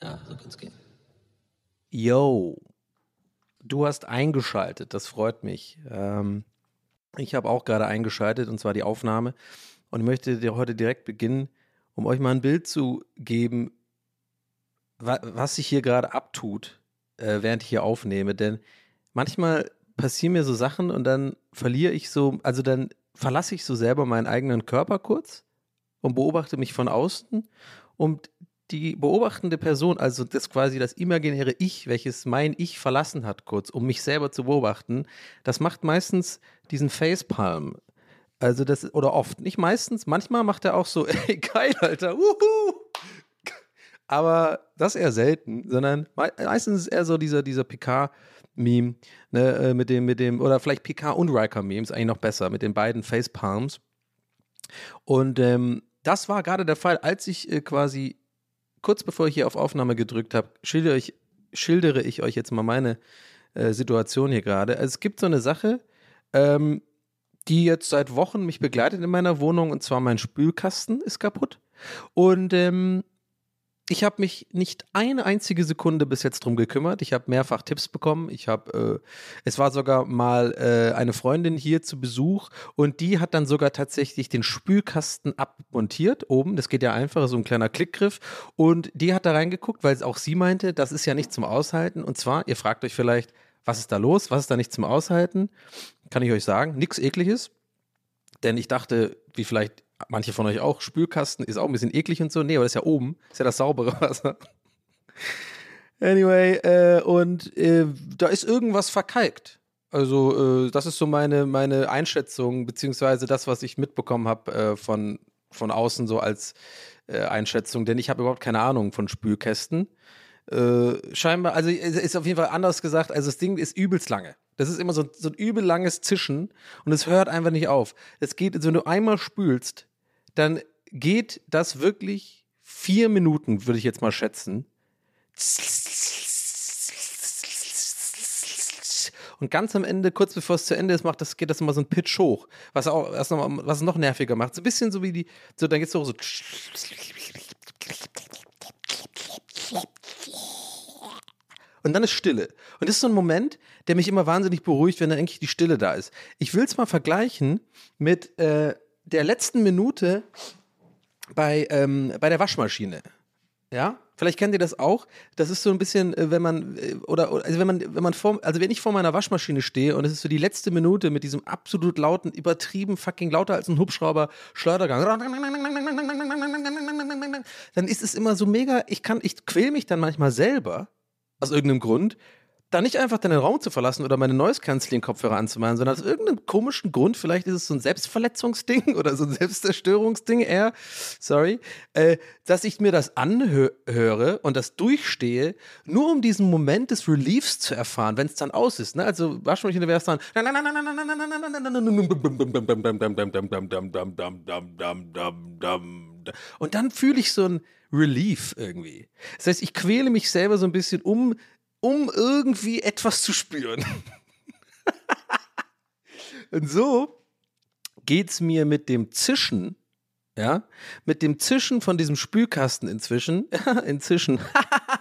Ja, so kann's gehen. Yo, du hast eingeschaltet, das freut mich. Ähm, ich habe auch gerade eingeschaltet und zwar die Aufnahme und ich möchte dir heute direkt beginnen, um euch mal ein Bild zu geben, wa was sich hier gerade abtut, äh, während ich hier aufnehme. Denn manchmal passieren mir so Sachen und dann verliere ich so, also dann verlasse ich so selber meinen eigenen Körper kurz und beobachte mich von außen und die beobachtende Person, also das quasi das imaginäre Ich, welches mein Ich verlassen hat, kurz, um mich selber zu beobachten, das macht meistens diesen Facepalm. Also das, oder oft, nicht meistens, manchmal macht er auch so, ey, geil, Alter, wuhu! Aber das eher selten, sondern mei- meistens ist eher so dieser, dieser Picard-Meme, ne, äh, mit dem, mit dem, oder vielleicht Picard und Riker-Meme, ist eigentlich noch besser, mit den beiden Facepalms. Und ähm, das war gerade der Fall, als ich äh, quasi kurz bevor ich hier auf Aufnahme gedrückt habe, schildere ich, schildere ich euch jetzt mal meine äh, Situation hier gerade. Also es gibt so eine Sache, ähm, die jetzt seit Wochen mich begleitet in meiner Wohnung, und zwar mein Spülkasten ist kaputt. Und ähm, ich habe mich nicht eine einzige Sekunde bis jetzt drum gekümmert. Ich habe mehrfach Tipps bekommen. Ich habe, äh, es war sogar mal äh, eine Freundin hier zu Besuch und die hat dann sogar tatsächlich den Spülkasten abmontiert oben. Das geht ja einfach, so ein kleiner Klickgriff. Und die hat da reingeguckt, weil auch sie meinte, das ist ja nicht zum Aushalten. Und zwar, ihr fragt euch vielleicht, was ist da los? Was ist da nicht zum Aushalten? Kann ich euch sagen, nichts Ekliges. Denn ich dachte, wie vielleicht manche von euch auch, Spülkasten ist auch ein bisschen eklig und so. Nee, aber das ist ja oben, ist ja das saubere Wasser. Anyway, äh, und äh, da ist irgendwas verkalkt. Also, äh, das ist so meine, meine Einschätzung, beziehungsweise das, was ich mitbekommen habe äh, von, von außen, so als äh, Einschätzung, denn ich habe überhaupt keine Ahnung von Spülkästen. Äh, scheinbar, also ist auf jeden Fall anders gesagt, also das Ding ist übelst lange. Das ist immer so, so ein übel langes Zischen und es hört einfach nicht auf. Es geht, also wenn du einmal spülst, dann geht das wirklich vier Minuten, würde ich jetzt mal schätzen. Und ganz am Ende, kurz bevor es zu Ende ist, macht das, geht das immer so ein Pitch hoch, was auch was noch, was noch nerviger macht. So ein bisschen so wie die, so dann geht's so so. Und dann ist Stille. Und das ist so ein Moment, der mich immer wahnsinnig beruhigt, wenn dann eigentlich die Stille da ist. Ich will es mal vergleichen mit äh, der letzten Minute bei, ähm, bei der Waschmaschine. Ja, vielleicht kennt ihr das auch. Das ist so ein bisschen, äh, wenn man äh, oder, also wenn man wenn man vor also wenn ich vor meiner Waschmaschine stehe und es ist so die letzte Minute mit diesem absolut lauten übertrieben fucking lauter als ein Hubschrauber Schleudergang. Dann ist es immer so mega, ich kann ich quäl mich dann manchmal selber aus irgendeinem Grund, da nicht einfach den Raum zu verlassen oder meine Noise Canceling Kopfhörer anzumachen, sondern aus irgendeinem komischen Grund, vielleicht ist es so ein Selbstverletzungsding oder so ein Selbstzerstörungsding eher, sorry, äh, dass ich mir das anhöre und das durchstehe, nur um diesen Moment des Reliefs zu erfahren, wenn es dann aus ist. Ne? Also Waschmaschine wäre es dann Und dann fühle ich so ein Relief irgendwie. Das heißt, ich quäle mich selber so ein bisschen, um, um irgendwie etwas zu spüren. Und so geht's mir mit dem Zischen, ja, mit dem Zischen von diesem Spülkasten inzwischen, inzwischen,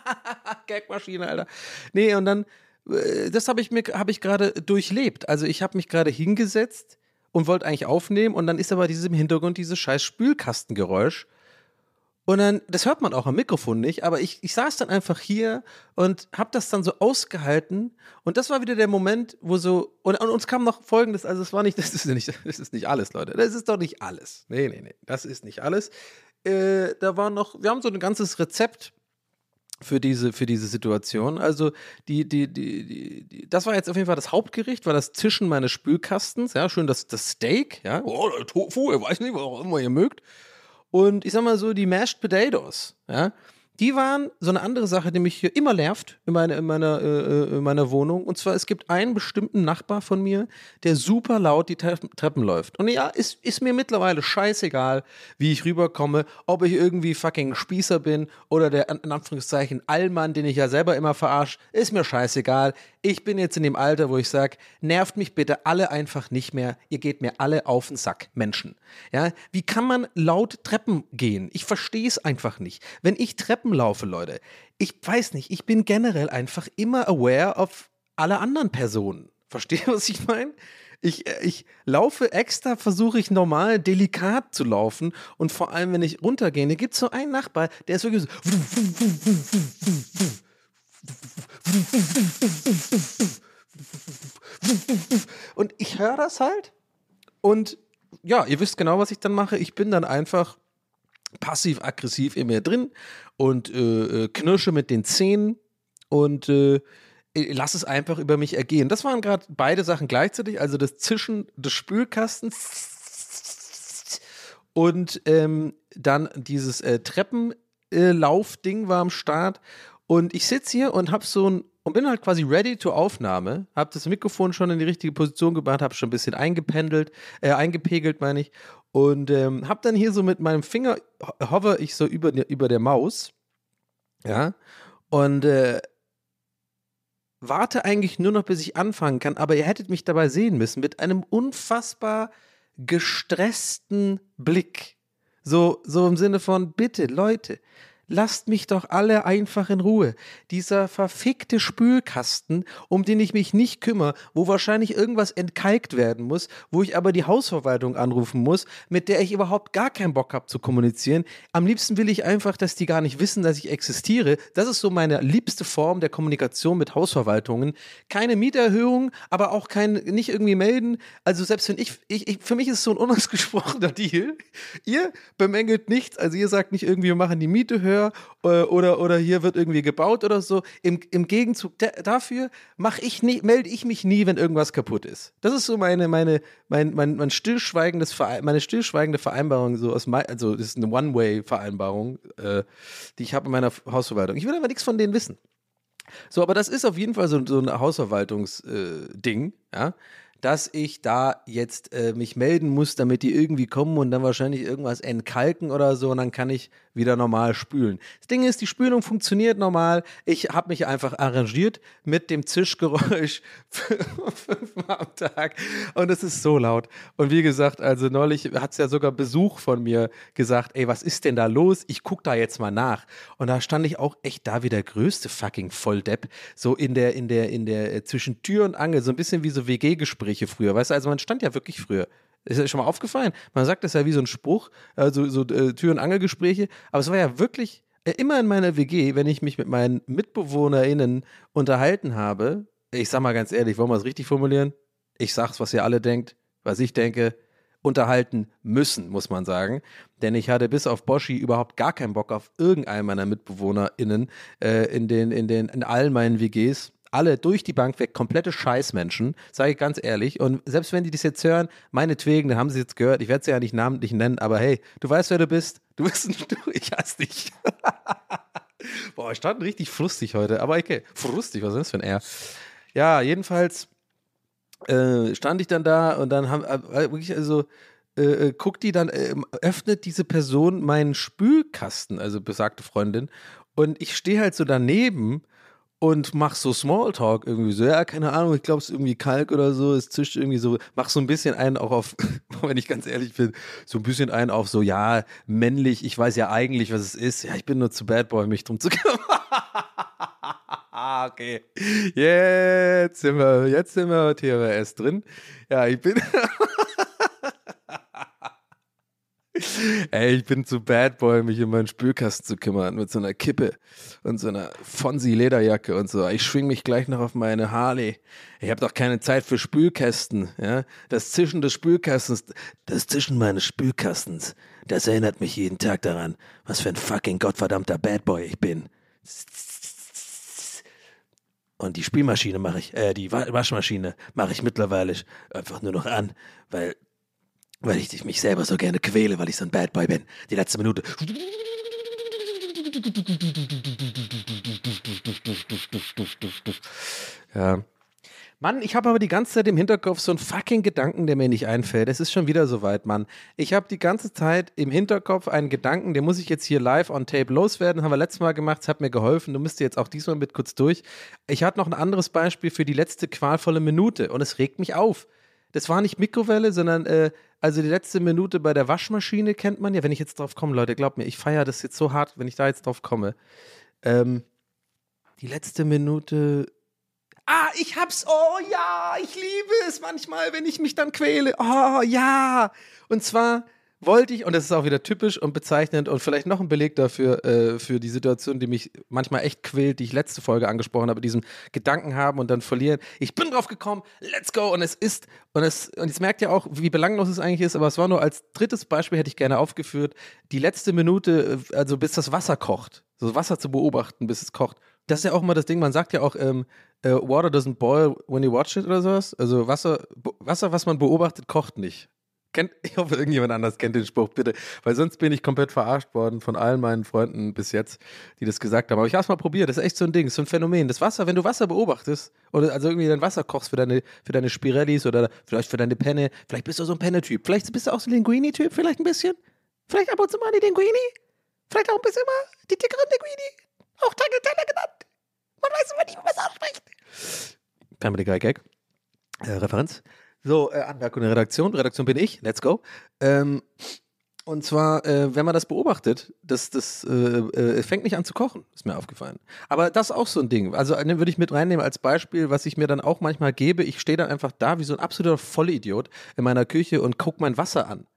Gagmaschine, Alter. Nee, und dann, äh, das habe ich mir, habe gerade durchlebt. Also ich habe mich gerade hingesetzt und wollte eigentlich aufnehmen und dann ist aber dieses im Hintergrund dieses scheiß Spülkastengeräusch. Und dann, das hört man auch am Mikrofon nicht, aber ich, ich saß dann einfach hier und habe das dann so ausgehalten. Und das war wieder der Moment, wo so, und, und uns kam noch folgendes, also es war nicht, das ist nicht, das ist nicht alles, Leute. Das ist doch nicht alles. Nee, nee, nee, das ist nicht alles. Äh, da war noch, wir haben so ein ganzes Rezept für diese, für diese Situation. Also die, die, die, die, die, das war jetzt auf jeden Fall das Hauptgericht, war das Zischen meines Spülkastens, ja, schön das, das Steak, ja, oh, Tofu, ich weiß nicht, was immer ihr mögt. Und ich sag mal so, die Mashed Potatoes, ja, die waren so eine andere Sache, die mich hier immer nervt in, meine, in, meiner, äh, in meiner Wohnung. Und zwar, es gibt einen bestimmten Nachbar von mir, der super laut die Treppen läuft. Und ja, ist, ist mir mittlerweile scheißegal, wie ich rüberkomme, ob ich irgendwie fucking Spießer bin oder der, in Anführungszeichen, Allmann, den ich ja selber immer verarsche, ist mir scheißegal. Ich bin jetzt in dem Alter, wo ich sage, nervt mich bitte alle einfach nicht mehr. Ihr geht mir alle auf den Sack, Menschen. Ja, wie kann man laut Treppen gehen? Ich verstehe es einfach nicht. Wenn ich Treppen laufe, Leute, ich weiß nicht, ich bin generell einfach immer aware of alle anderen Personen. Versteht ihr, was ich meine? Ich, ich laufe extra, versuche ich normal delikat zu laufen und vor allem, wenn ich runtergehe, gibt es so einen Nachbar, der ist wirklich so und ich höre das halt. Und ja, ihr wisst genau, was ich dann mache. Ich bin dann einfach passiv-aggressiv in mir drin und äh, äh knirsche mit den Zähnen und äh, lass es einfach über mich ergehen. Das waren gerade beide Sachen gleichzeitig, also das Zischen des Spülkastens und ähm, dann dieses äh, Treppenlaufding war am Start und ich sitze hier und habe so ein und bin halt quasi ready to Aufnahme, habe das Mikrofon schon in die richtige Position gebracht, habe schon ein bisschen eingependelt, äh, eingepegelt, meine ich, und ähm, habe dann hier so mit meinem Finger hover ich so über, über der Maus, ja, und äh, warte eigentlich nur noch, bis ich anfangen kann, aber ihr hättet mich dabei sehen müssen mit einem unfassbar gestressten Blick. So, so im Sinne von, bitte, Leute, lasst mich doch alle einfach in Ruhe. Dieser verfickte Spülkasten, um den ich mich nicht kümmere, wo wahrscheinlich irgendwas entkalkt werden muss, wo ich aber die Hausverwaltung anrufen muss, mit der ich überhaupt gar keinen Bock habe zu kommunizieren. Am liebsten will ich einfach, dass die gar nicht wissen, dass ich existiere. Das ist so meine liebste Form der Kommunikation mit Hausverwaltungen. Keine Mieterhöhung, aber auch kein, nicht irgendwie melden. Also selbst wenn ich, ich, ich für mich ist es so ein unausgesprochener Deal. Ihr bemängelt nichts, also ihr sagt nicht irgendwie, wir machen die Miete höher, teuer äh, oder, oder hier wird irgendwie gebaut oder so. Im, im Gegenzug dafür mache ich nie, melde ich mich nie, wenn irgendwas kaputt ist. Das ist so meine, meine, mein, mein, mein stillschweigendes meine stillschweigende Vereinbarung, so aus mein, also das ist eine One-Way-Vereinbarung, äh, die ich habe in meiner Hausverwaltung. Ich will aber nichts von denen wissen. So, aber das ist auf jeden Fall so, so ein Hausverwaltungsding, äh, ja dass ich da jetzt äh, mich melden muss, damit die irgendwie kommen und dann wahrscheinlich irgendwas entkalken oder so und dann kann ich wieder normal spülen. Das Ding ist, die Spülung funktioniert normal. Ich habe mich einfach arrangiert mit dem Zischgeräusch fünfmal am Tag und es ist so laut. Und wie gesagt, also neulich hat es ja sogar Besuch von mir gesagt, ey, was ist denn da los? Ich gucke da jetzt mal nach. Und da stand ich auch echt da wie der größte fucking Volldepp, so in der, in der, in der, äh, zwischen Tür und Angel, so ein bisschen wie so WG-Gespräche früher. Weißt du, also man stand ja wirklich früher ist ja schon mal aufgefallen. Man sagt das ja wie so ein Spruch, also so äh, Tür- und Angelgespräche. Aber es war ja wirklich äh, immer in meiner WG, wenn ich mich mit meinen MitbewohnerInnen unterhalten habe. Ich sag mal ganz ehrlich, wollen wir es richtig formulieren? Ich sag's, was ihr alle denkt, was ich denke. Unterhalten müssen, muss man sagen. Denn ich hatte bis auf Boschi überhaupt gar keinen Bock auf irgendeinen meiner MitbewohnerInnen äh, in, den, in, den, in allen meinen WGs alle durch die Bank weg komplette Scheißmenschen, sage ich ganz ehrlich. Und selbst wenn die das jetzt hören, meinetwegen, dann haben sie jetzt gehört. Ich werde sie ja nicht namentlich nennen, aber hey, du weißt, wer du bist. Du bist ein, du, ich hasse dich. Boah, ich stand richtig frustig heute, aber okay, frustig, was ist das für ein R? Ja, jedenfalls äh, stand ich dann da und dann haben äh, wirklich also äh, äh, guckt die dann, äh, öffnet diese Person meinen Spülkasten, also besagte Freundin, und ich stehe halt so daneben und mach so Smalltalk irgendwie so, ja, keine Ahnung, ich glaube, es ist irgendwie Kalk oder so, es zischt irgendwie so, mach so ein bisschen einen auch auf, wenn ich ganz ehrlich bin, so ein bisschen einen auf so, ja, männlich, ich weiß ja eigentlich, was es ist, ja, ich bin nur zu Bad Boy, mich drum zu kümmern. okay, jetzt sind wir, jetzt sind wir TRS drin. Ja, ich bin, Ey, ich bin zu Bad Boy, mich um meinen Spülkasten zu kümmern mit so einer Kippe und so einer Fonsi-Lederjacke und so. Ich schwing mich gleich noch auf meine Harley. Ich habe doch keine Zeit für Spülkästen. Ja? Das Zischen des Spülkastens, das Zischen meines Spülkastens, das erinnert mich jeden Tag daran, was für ein fucking gottverdammter Bad Boy ich bin. Und die Spülmaschine mache ich, äh, die Waschmaschine mache ich mittlerweile einfach nur noch an, weil weil ich mich selber so gerne quäle, weil ich so ein Bad Boy bin. Die letzte Minute. Ja. Mann, ich habe aber die ganze Zeit im Hinterkopf so einen fucking Gedanken, der mir nicht einfällt. Es ist schon wieder soweit, Mann. Ich habe die ganze Zeit im Hinterkopf einen Gedanken, den muss ich jetzt hier live on tape loswerden. Haben wir letztes Mal gemacht, es hat mir geholfen. Du müsst jetzt auch diesmal mit kurz durch. Ich hatte noch ein anderes Beispiel für die letzte qualvolle Minute und es regt mich auf. Das war nicht Mikrowelle, sondern äh, also die letzte Minute bei der Waschmaschine kennt man ja. Wenn ich jetzt drauf komme, Leute, glaubt mir, ich feiere das jetzt so hart, wenn ich da jetzt drauf komme. Ähm, die letzte Minute. Ah, ich hab's. Oh ja, ich liebe es manchmal, wenn ich mich dann quäle. Oh ja. Und zwar wollte ich, und das ist auch wieder typisch und bezeichnend und vielleicht noch ein Beleg dafür, äh, für die Situation, die mich manchmal echt quält, die ich letzte Folge angesprochen habe, diesen Gedanken haben und dann verlieren. Ich bin drauf gekommen, let's go, und es ist, und es, und jetzt merkt ihr auch, wie belanglos es eigentlich ist, aber es war nur als drittes Beispiel, hätte ich gerne aufgeführt, die letzte Minute, äh, also bis das Wasser kocht, so Wasser zu beobachten, bis es kocht. Das ist ja auch mal das Ding, man sagt ja auch, ähm, äh, Water doesn't boil when you watch it oder sowas. Also Wasser, Wasser, was man beobachtet, kocht nicht. Kennt, ich hoffe, irgendjemand anders kennt den Spruch, bitte. Weil sonst bin ich komplett verarscht worden von allen meinen Freunden bis jetzt, die das gesagt haben. Aber ich habe es mal probiert. Das ist echt so ein Ding, so ein Phänomen. Das Wasser, wenn du Wasser beobachtest, oder also irgendwie dein Wasser kochst für deine, für deine Spirellis oder vielleicht für deine Penne, vielleicht bist du so ein Penne-Typ. Vielleicht bist du auch so ein Linguini-Typ, vielleicht ein bisschen. Vielleicht ab und zu mal die Linguini. Vielleicht auch ein bisschen mal die dickeren Linguini. Auch Tagliatelle genannt. Man weiß immer nicht, wie man es ausspricht. Family Guy Gag. Äh, Referenz. So, äh, Anmerkung der Redaktion. Redaktion bin ich. Let's go. Ähm, und zwar, äh, wenn man das beobachtet, das, das äh, äh, fängt nicht an zu kochen, ist mir aufgefallen. Aber das ist auch so ein Ding. Also äh, würde ich mit reinnehmen als Beispiel, was ich mir dann auch manchmal gebe. Ich stehe dann einfach da wie so ein absoluter Vollidiot in meiner Küche und gucke mein Wasser an.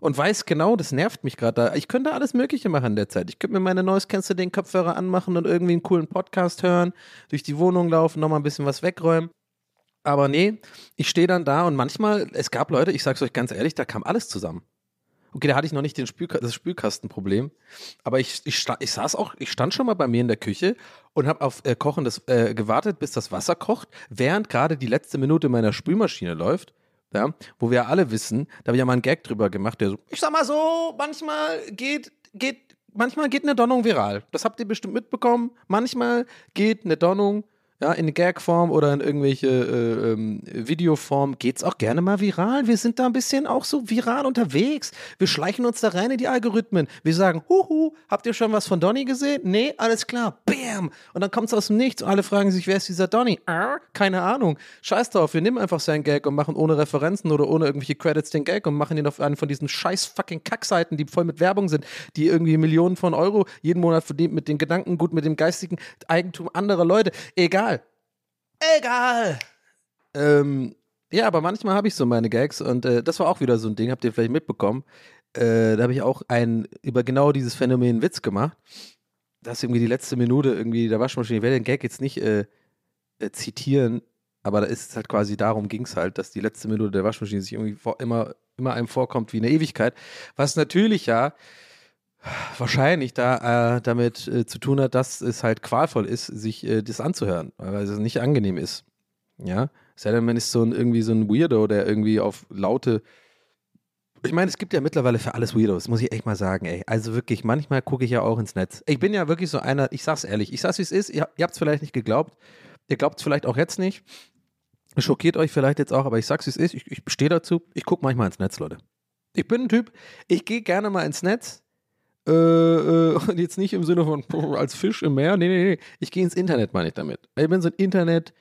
Und weiß genau, das nervt mich gerade da. Ich könnte alles Mögliche machen in der Zeit. Ich könnte mir meine Noise Cancer den Kopfhörer anmachen und irgendwie einen coolen Podcast hören, durch die Wohnung laufen, nochmal ein bisschen was wegräumen. Aber nee, ich stehe dann da und manchmal, es gab Leute, ich sag's euch ganz ehrlich, da kam alles zusammen. Okay, da hatte ich noch nicht Spülka das Spülkastenproblem, aber ich, ich, ich saß auch, ich stand schon mal bei mir in der Küche und habe auf äh, Kochendes äh, gewartet, bis das Wasser kocht, während gerade die letzte Minute meiner Spülmaschine läuft. Ja, wo wir alle wissen, da habe ich ja mal einen Gag drüber gemacht, der so, ich sag mal so, manchmal geht, geht, manchmal geht eine Donnung viral. Das habt ihr bestimmt mitbekommen. Manchmal geht eine Donnung ja, in Gagform oder in irgendwelche äh, ähm, Videoform geht's auch gerne mal viral. Wir sind da ein bisschen auch so viral unterwegs. Wir schleichen uns da rein in die Algorithmen. Wir sagen, huhu, habt ihr schon was von Donny gesehen? Nee, alles klar. Bam! Und dann kommt's aus dem Nichts und alle fragen sich, wer ist dieser Donny? Äh, keine Ahnung. Scheiß drauf, wir nehmen einfach seinen Gag und machen ohne Referenzen oder ohne irgendwelche Credits den Gag und machen ihn auf einen von diesen scheiß fucking Kackseiten, die voll mit Werbung sind, die irgendwie Millionen von Euro jeden Monat verdient mit den Gedanken, gut mit dem geistigen Eigentum anderer Leute. Egal egal. Ähm, ja, aber manchmal habe ich so meine Gags und äh, das war auch wieder so ein Ding, habt ihr vielleicht mitbekommen. Äh, da habe ich auch ein, über genau dieses Phänomen Witz gemacht. Dass irgendwie die letzte Minute irgendwie der Waschmaschine, ich werde den Gag jetzt nicht äh, äh, zitieren, aber da ist es halt quasi darum ging es halt, dass die letzte Minute der Waschmaschine sich irgendwie vor, immer, immer einem vorkommt wie eine Ewigkeit. Was natürlich ja wahrscheinlich da äh, damit äh, zu tun hat, dass es halt qualvoll ist, sich äh, das anzuhören, weil es nicht angenehm ist. Ja, sei denn, man ist so ein, irgendwie so ein Weirdo, der irgendwie auf laute. Ich meine, es gibt ja mittlerweile für alles Weirdos, muss ich echt mal sagen, ey. Also wirklich, manchmal gucke ich ja auch ins Netz. Ich bin ja wirklich so einer, ich sag's ehrlich, ich sag's wie es ist, ihr, ihr habt es vielleicht nicht geglaubt, ihr glaubt es vielleicht auch jetzt nicht. Schockiert euch vielleicht jetzt auch, aber ich sag's wie es ist, ich, ich stehe dazu, ich gucke manchmal ins Netz, Leute. Ich bin ein Typ, ich gehe gerne mal ins Netz. Äh, äh, jetzt nicht im Sinne von als Fisch im Meer. Nee, nee, nee. Ich gehe ins Internet, meine ich damit. Ich bin so ein Internet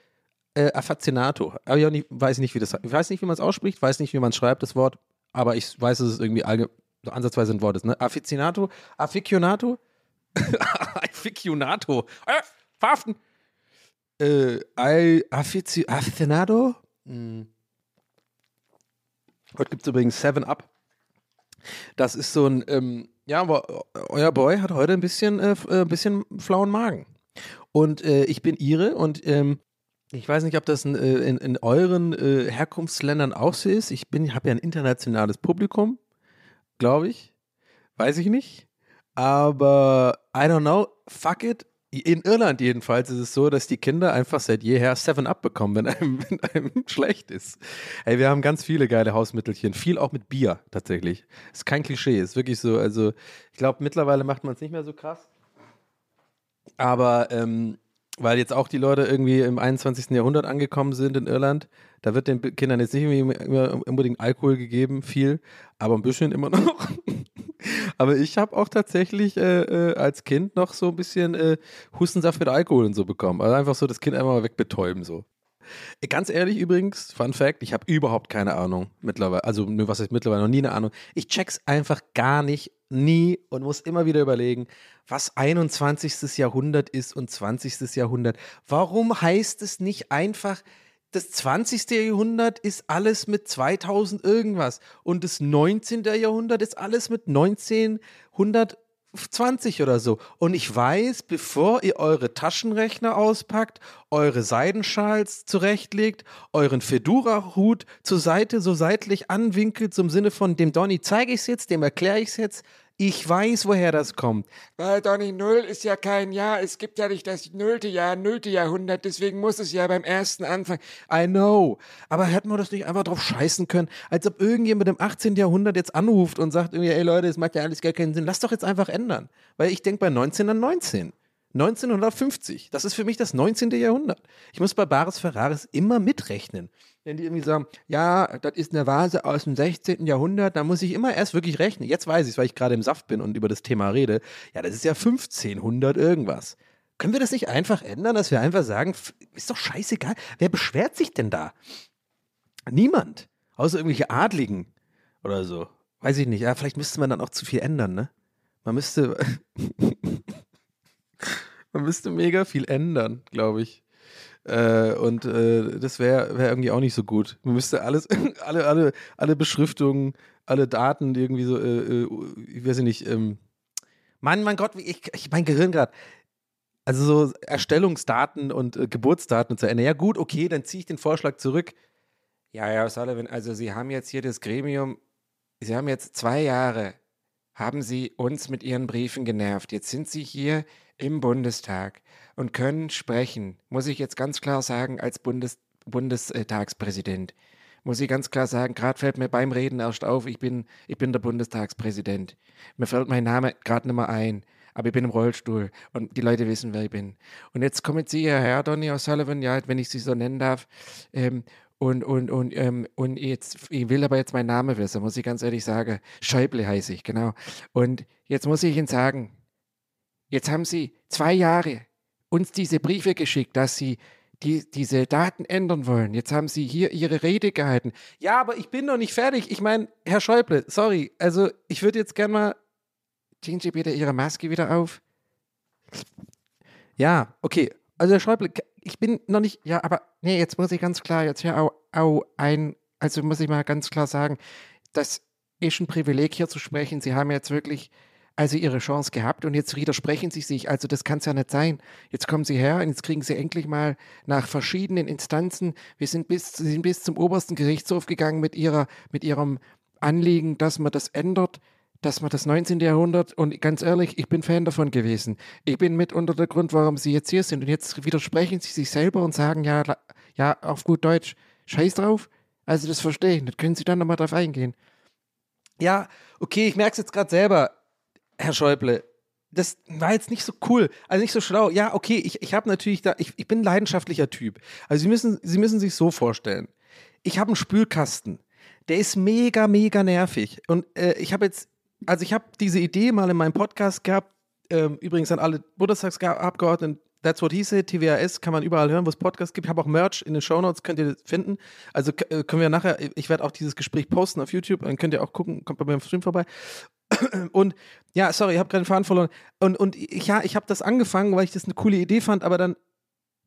äh, Affazionato. Aber ich nicht, weiß nicht, wie das Ich weiß nicht, wie man es ausspricht, weiß nicht, wie man es schreibt, das Wort. Aber ich weiß, dass es irgendwie allge so ansatzweise ein Wort ist. Ne? Afficionato? Afficionato? Afficionato. Äh, verhaften. Äh, Affici Afficionado? Hm. Heute gibt es übrigens Seven Up. Das ist so ein, ähm, ja, aber euer Boy hat heute ein bisschen, äh, ein bisschen flauen Magen. Und äh, ich bin Ihre und ähm, ich weiß nicht, ob das in, äh, in, in euren äh, Herkunftsländern auch so ist. Ich habe ja ein internationales Publikum, glaube ich. Weiß ich nicht. Aber I don't know. Fuck it. In Irland jedenfalls ist es so, dass die Kinder einfach seit jeher Seven Up bekommen, wenn einem, wenn einem schlecht ist. Ey, wir haben ganz viele geile Hausmittelchen. Viel auch mit Bier tatsächlich. Ist kein Klischee, ist wirklich so. Also, ich glaube, mittlerweile macht man es nicht mehr so krass. Aber ähm, weil jetzt auch die Leute irgendwie im 21. Jahrhundert angekommen sind in Irland. Da wird den Kindern jetzt nicht unbedingt Alkohol gegeben, viel, aber ein bisschen immer noch. aber ich habe auch tatsächlich äh, äh, als Kind noch so ein bisschen äh, Hustensaft mit Alkohol und so bekommen. Also einfach so das Kind einmal mal wegbetäuben so. Ganz ehrlich übrigens, Fun Fact, ich habe überhaupt keine Ahnung mittlerweile, also was ist mittlerweile noch nie eine Ahnung. Ich check's einfach gar nicht nie und muss immer wieder überlegen, was 21. Jahrhundert ist und 20. Jahrhundert. Warum heißt es nicht einfach, das 20. Jahrhundert ist alles mit 2000 irgendwas und das 19. Jahrhundert ist alles mit 1900 20 oder so. Und ich weiß, bevor ihr eure Taschenrechner auspackt, eure Seidenschals zurechtlegt, euren Fedora-Hut zur Seite so seitlich anwinkelt, zum Sinne von dem Donny zeige ich es jetzt, dem erkläre ich es jetzt, ich weiß, woher das kommt. Weil Donny Null ist ja kein Jahr. Es gibt ja nicht das nullte Jahr, nullte Jahrhundert. Deswegen muss es ja beim ersten anfangen. I know. Aber hätten wir das nicht einfach drauf scheißen können, als ob irgendjemand im 18. Jahrhundert jetzt anruft und sagt irgendwie, ey Leute, das macht ja alles gar keinen Sinn. Lass doch jetzt einfach ändern. Weil ich denke bei 19 an 19. 1950. Das ist für mich das 19. Jahrhundert. Ich muss bei Bares Ferraris immer mitrechnen. Wenn die irgendwie sagen, ja, das ist eine Vase aus dem 16. Jahrhundert, da muss ich immer erst wirklich rechnen. Jetzt weiß ich es, weil ich gerade im Saft bin und über das Thema rede. Ja, das ist ja 1500 irgendwas. Können wir das nicht einfach ändern, dass wir einfach sagen, ist doch scheißegal. Wer beschwert sich denn da? Niemand. Außer irgendwelche Adligen oder so. Weiß ich nicht. Ja, vielleicht müsste man dann auch zu viel ändern, ne? Man müsste. man müsste mega viel ändern, glaube ich. Äh, und äh, das wäre wär irgendwie auch nicht so gut. Man müsste alles, alle, alle, alle Beschriftungen, alle Daten irgendwie so, äh, äh ich weiß nicht, ähm, Mann, mein Gott, ich, ich mein Gehirn gerade. Also so Erstellungsdaten und äh, Geburtsdaten zu Ende. Ja, gut, okay, dann ziehe ich den Vorschlag zurück. Ja, ja, Sullivan, also Sie haben jetzt hier das Gremium, Sie haben jetzt zwei Jahre, haben Sie uns mit Ihren Briefen genervt. Jetzt sind Sie hier im Bundestag und können sprechen, muss ich jetzt ganz klar sagen, als Bundes Bundestagspräsident. Muss ich ganz klar sagen, gerade fällt mir beim Reden erst auf, ich bin, ich bin der Bundestagspräsident. Mir fällt mein Name gerade nicht mehr ein, aber ich bin im Rollstuhl und die Leute wissen, wer ich bin. Und jetzt kommen Sie hierher, Donny O'Sullivan, ja, wenn ich Sie so nennen darf, ähm, und, und, und, ähm, und jetzt, ich will aber jetzt meinen Namen wissen, muss ich ganz ehrlich sagen. Schäuble heiße ich, genau. Und jetzt muss ich Ihnen sagen, Jetzt haben Sie zwei Jahre uns diese Briefe geschickt, dass Sie die, diese Daten ändern wollen. Jetzt haben Sie hier Ihre Rede gehalten. Ja, aber ich bin noch nicht fertig. Ich meine, Herr Schäuble, sorry, also ich würde jetzt gerne mal. Ziehen Sie bitte Ihre Maske wieder auf. Ja, okay. Also Herr Schäuble, ich bin noch nicht. Ja, aber nee, jetzt muss ich ganz klar jetzt hier auch, auch ein. Also muss ich mal ganz klar sagen, das ist ein Privileg hier zu sprechen. Sie haben jetzt wirklich also ihre Chance gehabt und jetzt widersprechen sie sich. Also das kann es ja nicht sein. Jetzt kommen sie her und jetzt kriegen sie endlich mal nach verschiedenen Instanzen, wir sind bis, sind bis zum obersten Gerichtshof gegangen mit, ihrer, mit ihrem Anliegen, dass man das ändert, dass man das 19. Jahrhundert, und ganz ehrlich, ich bin Fan davon gewesen. Ich bin mit unter der Grund, warum sie jetzt hier sind. Und jetzt widersprechen sie sich selber und sagen, ja, ja, auf gut Deutsch, scheiß drauf. Also das verstehe ich. Das können sie dann nochmal drauf eingehen. Ja, okay, ich merke es jetzt gerade selber Herr Schäuble, das war jetzt nicht so cool, also nicht so schlau. Ja, okay, ich, ich habe natürlich da, ich, ich bin ein leidenschaftlicher Typ. Also Sie müssen, Sie müssen sich so vorstellen. Ich habe einen Spülkasten. der ist mega, mega nervig. Und äh, ich habe jetzt, also ich habe diese Idee mal in meinem Podcast gehabt, ähm, übrigens an alle Bundestagsabgeordneten, That's What He Said, TWAS, kann man überall hören, wo es Podcasts gibt. Ich habe auch Merch in den Shownotes, könnt ihr finden. Also äh, können wir nachher, ich werde auch dieses Gespräch posten auf YouTube, dann könnt ihr auch gucken, kommt bei mir im Stream vorbei. Und ja, sorry, ich habe gerade den Faden verloren. Und, und ich, ja, ich habe das angefangen, weil ich das eine coole Idee fand, aber dann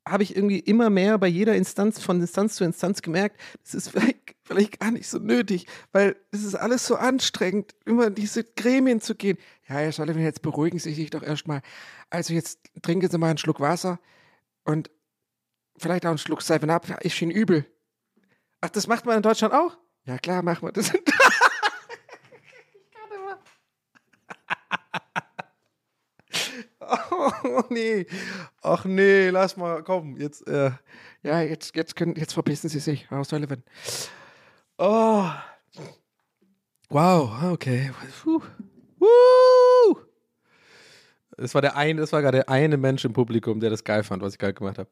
habe ich irgendwie immer mehr bei jeder Instanz von Instanz zu Instanz gemerkt, das ist vielleicht, vielleicht gar nicht so nötig, weil es ist alles so anstrengend, immer in diese Gremien zu gehen. Ja, Herr Sullivan, jetzt beruhigen Sie sich doch erstmal. Also jetzt trinken Sie mal einen Schluck Wasser und vielleicht auch einen Schluck Seven Up. Ist Ihnen übel. Ach, das macht man in Deutschland auch? Ja, klar, machen wir das. Oh nee. Ach nee, lass mal, komm, jetzt, äh, ja, jetzt, jetzt, können, jetzt verpissen Sie sich, Frau Sullivan. Oh. Wow, okay. Puh. Das war der eine, das war gerade der eine Mensch im Publikum, der das geil fand, was ich geil gemacht habe.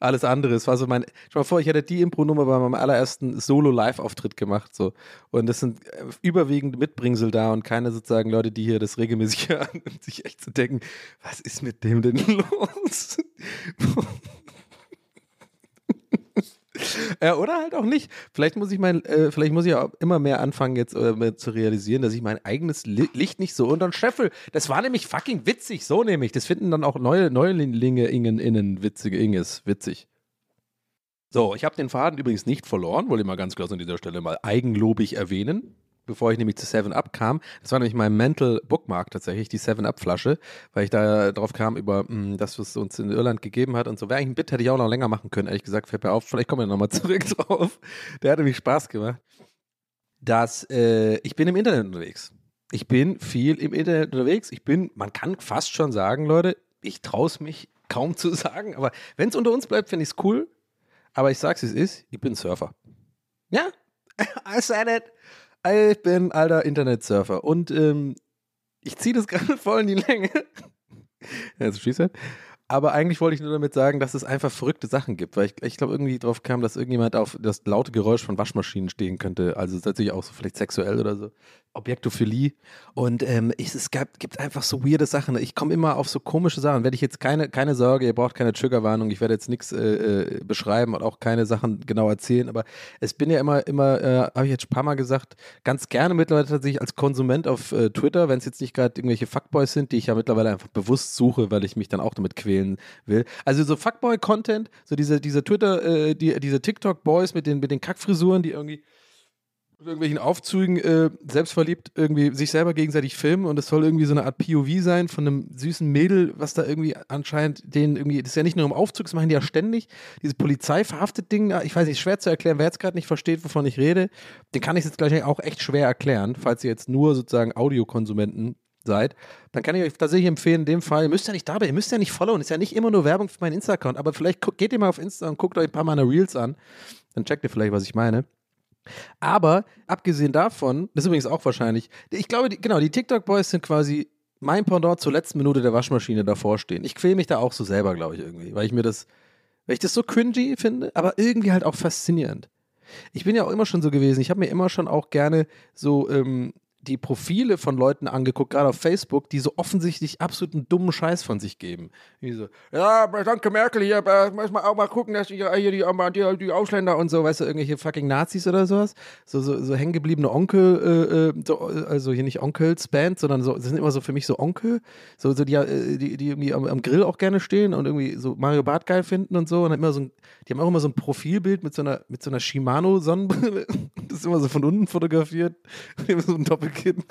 Alles andere. Es war so mein. Schau mal vor, ich hätte die Impro-Nummer bei meinem allerersten Solo-Live-Auftritt gemacht. So. Und das sind äh, überwiegend Mitbringsel da und keine sozusagen Leute, die hier das regelmäßig hören und sich echt zu denken, was ist mit dem denn los? Ja, oder halt auch nicht. Vielleicht muss ich mein, äh, vielleicht muss ich auch immer mehr anfangen, jetzt äh, zu realisieren, dass ich mein eigenes Li Licht nicht so unter den Scheffel. Das war nämlich fucking witzig, so nämlich. Das finden dann auch neue Neulinge innen, innen witzige Inges witzig. So, ich habe den Faden übrigens nicht verloren, wollte ich mal ganz klar an dieser Stelle mal eigenlobig erwähnen bevor ich nämlich zu 7-Up kam. Das war nämlich mein Mental Bookmark tatsächlich, die 7-Up-Flasche, weil ich da drauf kam über mh, das, was es uns in Irland gegeben hat und so. Wäre eigentlich ein Bit, hätte ich auch noch länger machen können, ehrlich gesagt. Fällt mir auf, vielleicht kommen wir nochmal zurück drauf. Der hatte mich Spaß gemacht. Dass äh, ich bin im Internet unterwegs. Ich bin viel im Internet unterwegs. Ich bin, man kann fast schon sagen, Leute, ich traue es mich kaum zu sagen, aber wenn es unter uns bleibt, finde ich es cool. Aber ich sag's, es ist, ich bin Surfer. Ja, I said it. Ich bin alter Internetsurfer und ähm, ich ziehe das gerade voll in die Länge. ja, so schießt aber eigentlich wollte ich nur damit sagen, dass es einfach verrückte Sachen gibt, weil ich, ich glaube, irgendwie drauf kam, dass irgendjemand auf das laute Geräusch von Waschmaschinen stehen könnte. Also tatsächlich auch so vielleicht sexuell oder so. Objektophilie. Und ähm, ich, es gab, gibt einfach so weirde Sachen. Ich komme immer auf so komische Sachen. Werde ich jetzt keine, keine Sorge, ihr braucht keine Triggerwarnung. Ich werde jetzt nichts äh, äh, beschreiben und auch keine Sachen genau erzählen. Aber es bin ja immer, immer, äh, habe ich jetzt ein paar Mal gesagt, ganz gerne mittlerweile tatsächlich als Konsument auf äh, Twitter, wenn es jetzt nicht gerade irgendwelche Fuckboys sind, die ich ja mittlerweile einfach bewusst suche, weil ich mich dann auch damit quälen will. Also so Fuckboy-Content, so diese, diese Twitter, äh, die, diese TikTok-Boys mit den, mit den Kackfrisuren, die irgendwie mit irgendwelchen Aufzügen äh, selbstverliebt irgendwie sich selber gegenseitig filmen und es soll irgendwie so eine Art POV sein von einem süßen Mädel, was da irgendwie anscheinend den irgendwie, das ist ja nicht nur im Aufzug, das machen die ja ständig, dieses Polizei verhaftet Ding, ich weiß nicht, schwer zu erklären, wer jetzt gerade nicht versteht, wovon ich rede, den kann ich jetzt gleich auch echt schwer erklären, falls ihr jetzt nur sozusagen Audiokonsumenten seid, dann kann ich euch tatsächlich empfehlen, in dem Fall, ihr müsst ja nicht dabei, ihr müsst ja nicht followen, ist ja nicht immer nur Werbung für meinen Insta-Account, aber vielleicht geht ihr mal auf Insta und guckt euch ein paar meiner Reels an, dann checkt ihr vielleicht, was ich meine. Aber abgesehen davon, das ist übrigens auch wahrscheinlich, ich glaube, die, genau, die TikTok-Boys sind quasi mein Pendant zur letzten Minute der Waschmaschine davor stehen. Ich quäle mich da auch so selber, glaube ich, irgendwie, weil ich mir das, weil ich das so cringy finde, aber irgendwie halt auch faszinierend. Ich bin ja auch immer schon so gewesen, ich habe mir immer schon auch gerne so ähm, die Profile von Leuten angeguckt, gerade auf Facebook, die so offensichtlich absoluten dummen Scheiß von sich geben. Wie so, ja, danke Merkel hier, muss man auch mal gucken, dass hier, hier die, die, die, Ausländer und so, weißt du, irgendwelche fucking Nazis oder sowas, so, so, so hängengebliebene Onkel, äh, äh so, also hier nicht Onkels Band, sondern so, das sind immer so für mich so Onkel, so, so die, äh, die, die irgendwie am, am, Grill auch gerne stehen und irgendwie so Mario Bart geil finden und so und immer so ein, die haben auch immer so ein Profilbild mit so einer, so einer Shimano Sonnenbrille, das ist immer so von unten fotografiert, so ein Doppel Kind.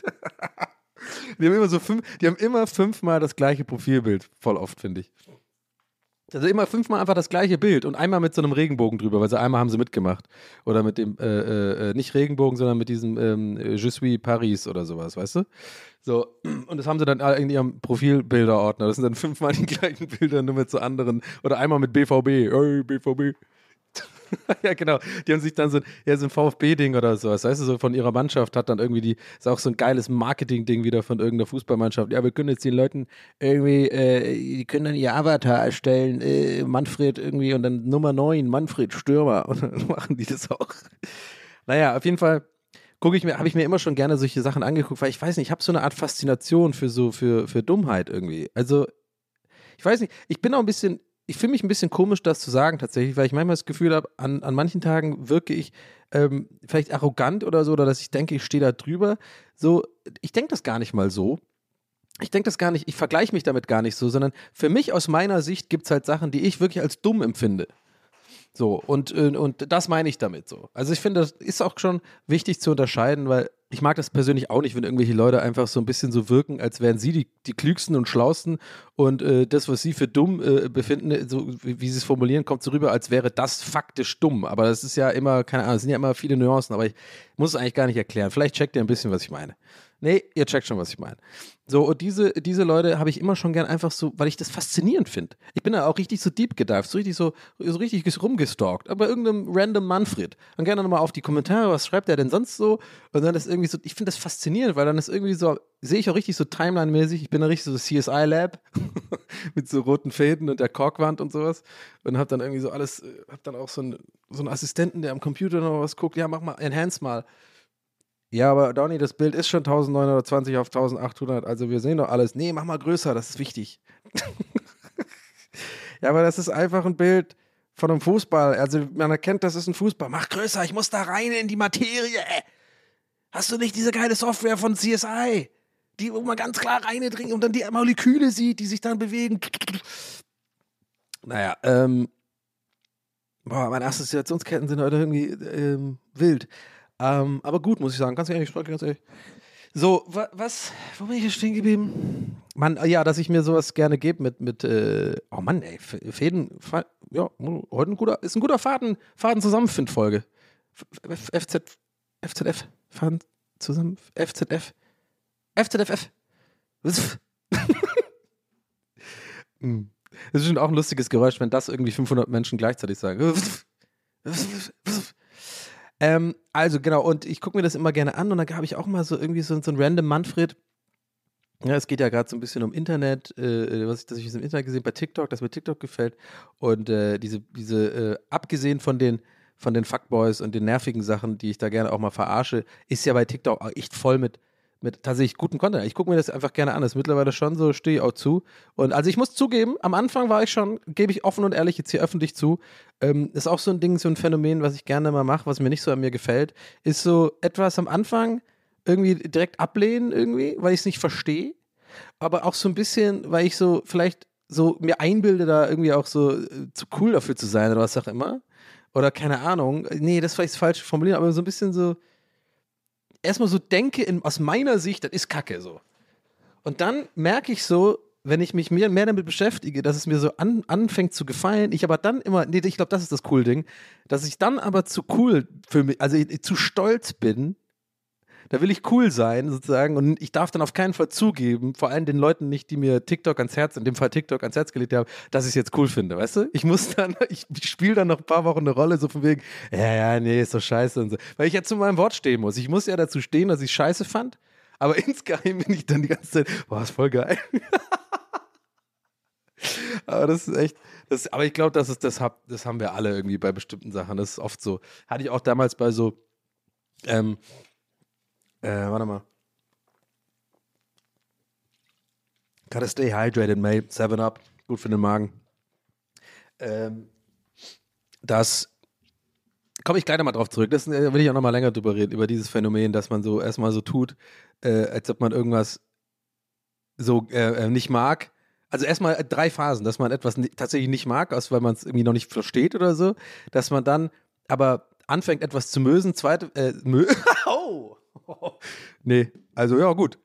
Die haben immer so fünf, die haben immer fünfmal das gleiche Profilbild, voll oft, finde ich. Also immer fünfmal einfach das gleiche Bild und einmal mit so einem Regenbogen drüber, weil sie einmal haben sie mitgemacht. Oder mit dem, äh, äh, äh nicht Regenbogen, sondern mit diesem ähm, Je suis Paris oder sowas, weißt du? So, und das haben sie dann in ihrem Profilbilderordner. Das sind dann fünfmal die gleichen Bilder, nur mit so anderen. Oder einmal mit BVB. Hey, BVB. ja, genau. Die haben sich dann so, ja, so ein VfB-Ding oder sowas, weißt du, so von ihrer Mannschaft hat dann irgendwie die, ist auch so ein geiles Marketing-Ding wieder von irgendeiner Fußballmannschaft. Ja, wir können jetzt den Leuten irgendwie, äh, die können dann ihr Avatar erstellen, äh, Manfred irgendwie und dann Nummer 9, Manfred Stürmer und dann machen die das auch. Naja, auf jeden Fall gucke ich mir, habe ich mir immer schon gerne solche Sachen angeguckt, weil ich weiß nicht, ich habe so eine Art Faszination für so, für, für Dummheit irgendwie. Also, ich weiß nicht, ich bin auch ein bisschen, ich fühle mich ein bisschen komisch, das zu sagen tatsächlich, weil ich manchmal das Gefühl habe, an, an manchen Tagen wirke ich ähm, vielleicht arrogant oder so, oder dass ich denke, ich stehe da drüber. So, ich denke das gar nicht mal so. Ich denke das gar nicht, ich vergleiche mich damit gar nicht so, sondern für mich aus meiner Sicht gibt es halt Sachen, die ich wirklich als dumm empfinde. So, und, äh, und das meine ich damit so. Also ich finde, das ist auch schon wichtig zu unterscheiden, weil ich mag das persönlich auch nicht, wenn irgendwelche Leute einfach so ein bisschen so wirken, als wären sie die, die klügsten und schlausten und äh, das, was sie für dumm äh, befinden, so wie, wie sie es formulieren, kommt so rüber, als wäre das faktisch dumm. Aber das ist ja immer, keine Ahnung, es sind ja immer viele Nuancen, aber ich muss es eigentlich gar nicht erklären. Vielleicht checkt ihr ein bisschen, was ich meine. Nee, ihr checkt schon, was ich meine. So, und diese, diese Leute habe ich immer schon gern einfach so, weil ich das faszinierend finde. Ich bin da auch richtig so deep gedived, so richtig so, so richtig rumgestalkt. Aber irgendeinem random Manfred. Und gerne nochmal auf die Kommentare, was schreibt er denn sonst so? Und dann ist irgendwie so, ich finde das faszinierend, weil dann ist irgendwie so, sehe ich auch richtig so Timeline-mäßig. Ich bin da richtig so CSI-Lab mit so roten Fäden und der Korkwand und sowas. Und habe dann irgendwie so alles, äh, habe dann auch so einen, so einen Assistenten, der am Computer noch was guckt. Ja, mach mal, enhance mal. Ja, aber Donny, das Bild ist schon 1920 auf 1800, also wir sehen doch alles. Nee, mach mal größer, das ist wichtig. ja, aber das ist einfach ein Bild von einem Fußball. Also man erkennt, das ist ein Fußball. Mach größer, ich muss da rein in die Materie. Hast du nicht diese geile Software von CSI? Die, wo man ganz klar reindringt und dann die Moleküle sieht, die sich dann bewegen. Naja, ähm, boah, meine Assoziationsketten sind heute irgendwie ähm, wild. Ähm, aber gut, muss ich sagen. Ganz ehrlich, ganz ehrlich. So, wa was, wo bin ich hier stehen geblieben? Mann, äh, ja, dass ich mir sowas gerne gebe mit, mit äh, oh Mann, ey, Fäden, ja, heute ein guter, ist ein guter Faden, Faden Zusammenfind-Folge. FZ, FZF, Faden zusammen, FZF, FZFF. Hm. Das ist schon auch ein lustiges Geräusch, wenn das irgendwie 500 Menschen gleichzeitig sagen. Ähm, also genau, und ich gucke mir das immer gerne an und dann habe ich auch mal so irgendwie so, so ein random Manfred. Ja, es geht ja gerade so ein bisschen um Internet, äh, was ich, das ich im Internet gesehen bei TikTok, das mir TikTok gefällt. Und äh, diese, diese, äh, abgesehen von den, von den Fuckboys und den nervigen Sachen, die ich da gerne auch mal verarsche, ist ja bei TikTok auch echt voll mit mit tatsächlich gutem Content. Ich gucke mir das einfach gerne an. Das ist mittlerweile schon so, stehe ich auch zu. Und also ich muss zugeben, am Anfang war ich schon, gebe ich offen und ehrlich jetzt hier öffentlich zu, ähm, ist auch so ein Ding, so ein Phänomen, was ich gerne mal mache, was mir nicht so an mir gefällt, ist so etwas am Anfang irgendwie direkt ablehnen irgendwie, weil ich es nicht verstehe. Aber auch so ein bisschen, weil ich so vielleicht so mir einbilde, da irgendwie auch so äh, zu cool dafür zu sein oder was auch immer. Oder keine Ahnung. Nee, das war vielleicht falsch formuliert, aber so ein bisschen so, erstmal so denke, in, aus meiner Sicht, das ist Kacke so. Und dann merke ich so, wenn ich mich mehr, mehr damit beschäftige, dass es mir so an, anfängt zu gefallen, ich aber dann immer, nee, ich glaube, das ist das cool Ding, dass ich dann aber zu cool für mich, also ich, ich, zu stolz bin, da will ich cool sein, sozusagen, und ich darf dann auf keinen Fall zugeben, vor allem den Leuten nicht, die mir TikTok ans Herz, in dem Fall TikTok ans Herz gelegt haben, dass ich es jetzt cool finde, weißt du? Ich muss dann, ich, spiele dann noch ein paar Wochen eine Rolle, so von wegen, ja, ja, nee, ist doch scheiße und so. Weil ich ja zu meinem Wort stehen muss. Ich muss ja dazu stehen, dass ich scheiße fand, aber insgeheim bin ich dann die ganze Zeit, boah, ist voll geil. aber das ist echt, das, aber ich glaube, das, das, hab, das haben wir alle irgendwie bei bestimmten Sachen. Das ist oft so. Hatte ich auch damals bei so, ähm, äh, warte mal. Gotta stay hydrated, mate. Seven up. Gut für den Magen. Ähm, das komme ich gleich nochmal drauf zurück. Das äh, will ich auch nochmal länger drüber reden, über dieses Phänomen, dass man so erstmal so tut, äh, als ob man irgendwas so äh, äh nicht mag. Also erstmal drei Phasen, dass man etwas tatsächlich nicht mag, aus weil man es irgendwie noch nicht versteht oder so, dass man dann aber anfängt etwas zu mösen, zweite äh, mö oh. nee, also ja, gut.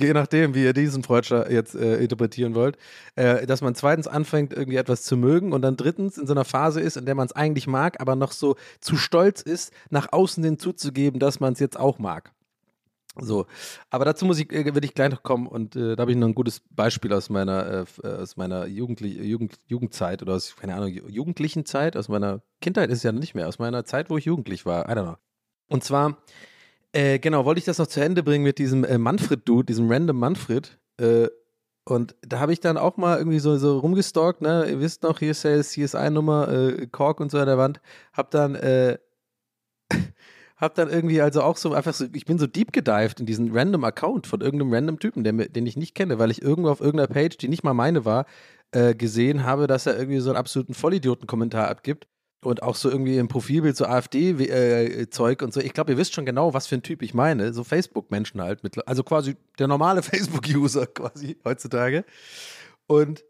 Je nachdem, wie ihr diesen Freudscher jetzt äh, interpretieren wollt, äh, dass man zweitens anfängt, irgendwie etwas zu mögen und dann drittens in so einer Phase ist, in der man es eigentlich mag, aber noch so zu stolz ist, nach außen hin zuzugeben, dass man es jetzt auch mag. So, aber dazu muss ich, äh, will ich gleich noch kommen und äh, da habe ich noch ein gutes Beispiel aus meiner, äh, aus meiner Jugendli Jugend, Jugendzeit oder aus, keine Ahnung, jugendlichen Zeit, aus meiner Kindheit ist es ja nicht mehr, aus meiner Zeit, wo ich jugendlich war, I don't know. Und zwar äh, genau, wollte ich das noch zu Ende bringen mit diesem äh, Manfred-Dude, diesem random Manfred. Äh, und da habe ich dann auch mal irgendwie so, so rumgestalkt, ne? Ihr wisst noch, hier ist ja CSI-Nummer, äh, Kork und so an der Wand. Hab dann, äh, hab dann irgendwie also auch so einfach so, ich bin so deep gedived in diesen random Account von irgendeinem random Typen, mir- den ich nicht kenne, weil ich irgendwo auf irgendeiner Page, die nicht mal meine war, äh, gesehen habe, dass er irgendwie so einen absoluten Vollidioten-Kommentar abgibt. Und auch so irgendwie im Profilbild so AfD-Zeug und so. Ich glaube, ihr wisst schon genau, was für ein Typ ich meine. So Facebook-Menschen halt. Mit, also quasi der normale Facebook-User quasi heutzutage. Und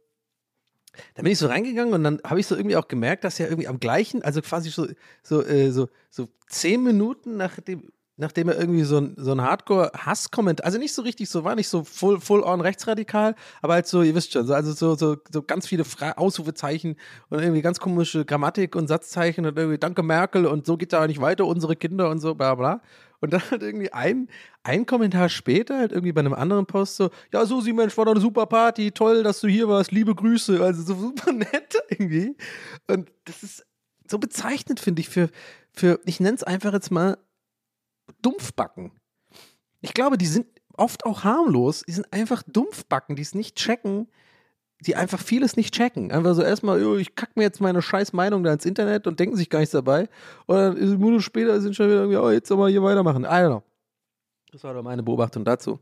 da bin ich so reingegangen und dann habe ich so irgendwie auch gemerkt, dass er irgendwie am gleichen, also quasi so, so, äh, so, so zehn Minuten nachdem, nachdem er irgendwie so ein, so ein Hardcore-Hass-Kommentar, also nicht so richtig, so war nicht so full, full on rechtsradikal, aber halt so, ihr wisst schon, so, also so, so, so ganz viele Fra Ausrufezeichen und irgendwie ganz komische Grammatik und Satzzeichen und irgendwie Danke Merkel und so geht da nicht weiter, unsere Kinder und so, bla bla. Und dann halt irgendwie ein, ein Kommentar später, halt irgendwie bei einem anderen Post so, ja, Susi, Mensch, war doch eine super Party, toll, dass du hier warst, liebe Grüße. Also so super nett irgendwie. Und das ist so bezeichnend, finde ich, für, für ich nenne es einfach jetzt mal Dumpfbacken. Ich glaube, die sind oft auch harmlos, die sind einfach Dumpfbacken, die es nicht checken, die einfach vieles nicht checken. Einfach so erstmal, "Jo, ich kack mir jetzt meine scheiß Meinung da ins Internet und denken sich gar nichts dabei. Und dann ist Minute später sind schon wieder irgendwie, oh, jetzt soll mal hier weitermachen. I don't know. Das war doch meine Beobachtung dazu.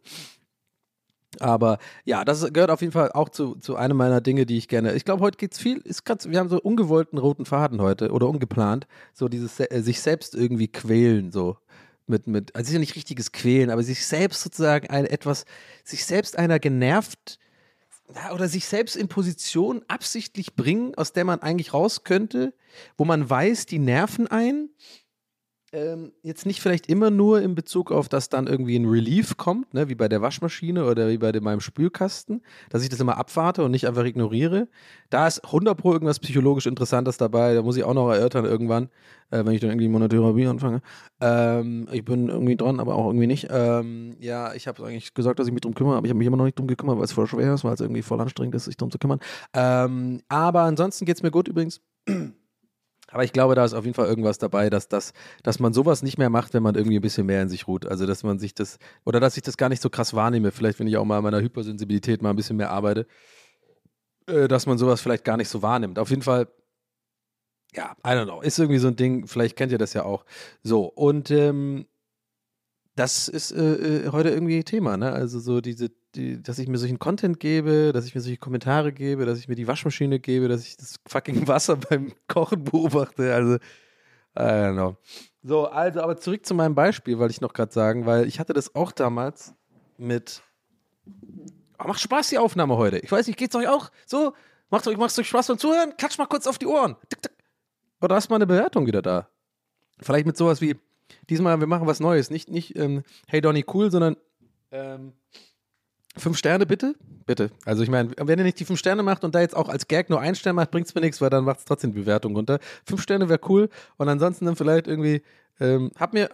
Aber ja, das gehört auf jeden Fall auch zu, zu einem meiner Dinge, die ich gerne. Ich glaube, heute geht's viel. Ist grad, wir haben so ungewollten roten Faden heute oder ungeplant. So dieses se- äh, sich selbst irgendwie quälen, so mit, mit, also es ist ja nicht richtiges Quälen, aber sich selbst sozusagen ein etwas, sich selbst einer genervt oder sich selbst in Position absichtlich bringen, aus der man eigentlich raus könnte, wo man weiß, die nerven ein. Ähm, jetzt nicht vielleicht immer nur in Bezug auf, dass dann irgendwie ein Relief kommt, ne, wie bei der Waschmaschine oder wie bei dem, meinem Spülkasten, dass ich das immer abwarte und nicht einfach ignoriere. Da ist 100 Pro irgendwas psychologisch Interessantes dabei, da muss ich auch noch erörtern irgendwann, äh, wenn ich dann irgendwie Monotherapie anfange. Ähm, ich bin irgendwie dran, aber auch irgendwie nicht. Ähm, ja, ich habe eigentlich gesagt, dass ich mich drum kümmere, aber ich habe mich immer noch nicht drum gekümmert, weil es voll schwer ist, weil es irgendwie voll anstrengend ist, sich drum zu kümmern. Ähm, aber ansonsten geht es mir gut übrigens. Aber ich glaube, da ist auf jeden Fall irgendwas dabei, dass, das, dass man sowas nicht mehr macht, wenn man irgendwie ein bisschen mehr in sich ruht. Also, dass man sich das, oder dass ich das gar nicht so krass wahrnehme. Vielleicht, wenn ich auch mal an meiner Hypersensibilität mal ein bisschen mehr arbeite, äh, dass man sowas vielleicht gar nicht so wahrnimmt. Auf jeden Fall, ja, I don't know, ist irgendwie so ein Ding, vielleicht kennt ihr das ja auch. So, und ähm, das ist äh, äh, heute irgendwie Thema, ne? Also so diese, die, dass ich mir solchen Content gebe, dass ich mir solche Kommentare gebe, dass ich mir die Waschmaschine gebe, dass ich das fucking Wasser beim Kochen beobachte. Also, I don't know. So, also, aber zurück zu meinem Beispiel, wollte ich noch gerade sagen, weil ich hatte das auch damals mit. Oh, macht Spaß die Aufnahme heute. Ich weiß nicht, geht's euch auch so? Macht euch, macht's euch Spaß beim Zuhören? Klatsch mal kurz auf die Ohren. Oder hast mal eine Bewertung wieder da? Vielleicht mit sowas wie, diesmal, wir machen was Neues. Nicht, nicht ähm, hey Donny, cool, sondern ähm, fünf Sterne bitte? Bitte. Also ich meine, wenn ihr nicht die fünf Sterne macht und da jetzt auch als Gag nur einen Stern macht, bringt es mir nichts, weil dann macht es trotzdem die Bewertung runter. Fünf Sterne wäre cool und ansonsten dann vielleicht irgendwie, ähm, hab mir,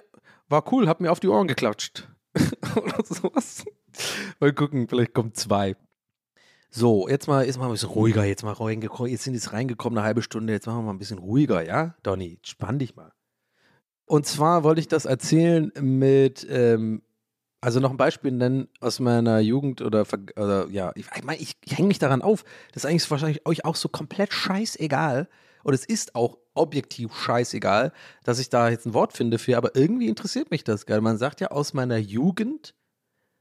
war cool, hab mir auf die Ohren geklatscht. Oder sowas. Mal gucken, vielleicht kommen zwei. So, jetzt mal, jetzt mal ein bisschen ruhiger, jetzt mal reingekommen, jetzt sind jetzt reingekommen, eine halbe Stunde, jetzt machen wir mal ein bisschen ruhiger, ja? Donny, spann dich mal. Und zwar wollte ich das erzählen mit, ähm, also noch ein Beispiel nennen aus meiner Jugend oder, oder ja, ich, ich, mein, ich, ich hänge mich daran auf. Das ist eigentlich wahrscheinlich euch auch so komplett scheißegal. Und es ist auch objektiv scheißegal, dass ich da jetzt ein Wort finde für, aber irgendwie interessiert mich das, geil. Man sagt ja aus meiner Jugend,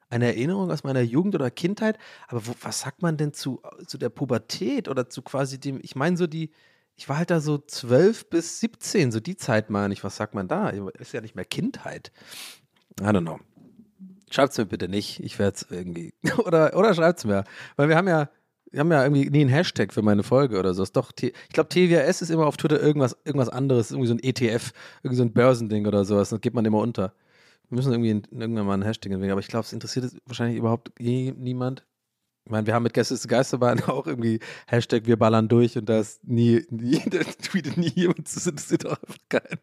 eine Erinnerung aus meiner Jugend oder Kindheit, aber wo, was sagt man denn zu, zu der Pubertät oder zu quasi dem, ich meine so die, ich war halt da so 12 bis 17, so die Zeit meine ich, was sagt man da? Ist ja nicht mehr Kindheit. I don't know. Schreibt's mir bitte nicht, ich werde es irgendwie, oder, oder schreibt's mir, weil wir haben ja, wir haben ja irgendwie nie einen Hashtag für meine Folge oder so. Ist doch, ich glaube, TWS ist immer auf Twitter irgendwas, irgendwas anderes, irgendwie so ein ETF, irgendwie so ein Börsending oder sowas, das geht man immer unter. Wir müssen irgendwie irgendwann mal einen Hashtag entwickeln, aber ich glaube, es interessiert es wahrscheinlich überhaupt je niemand. Ich meine, wir haben mit Gäste ist Geisterbahn auch irgendwie Hashtag wir ballern durch und da ist nie, nie, da tweetet nie jemand, das interessiert auch einfach keinen.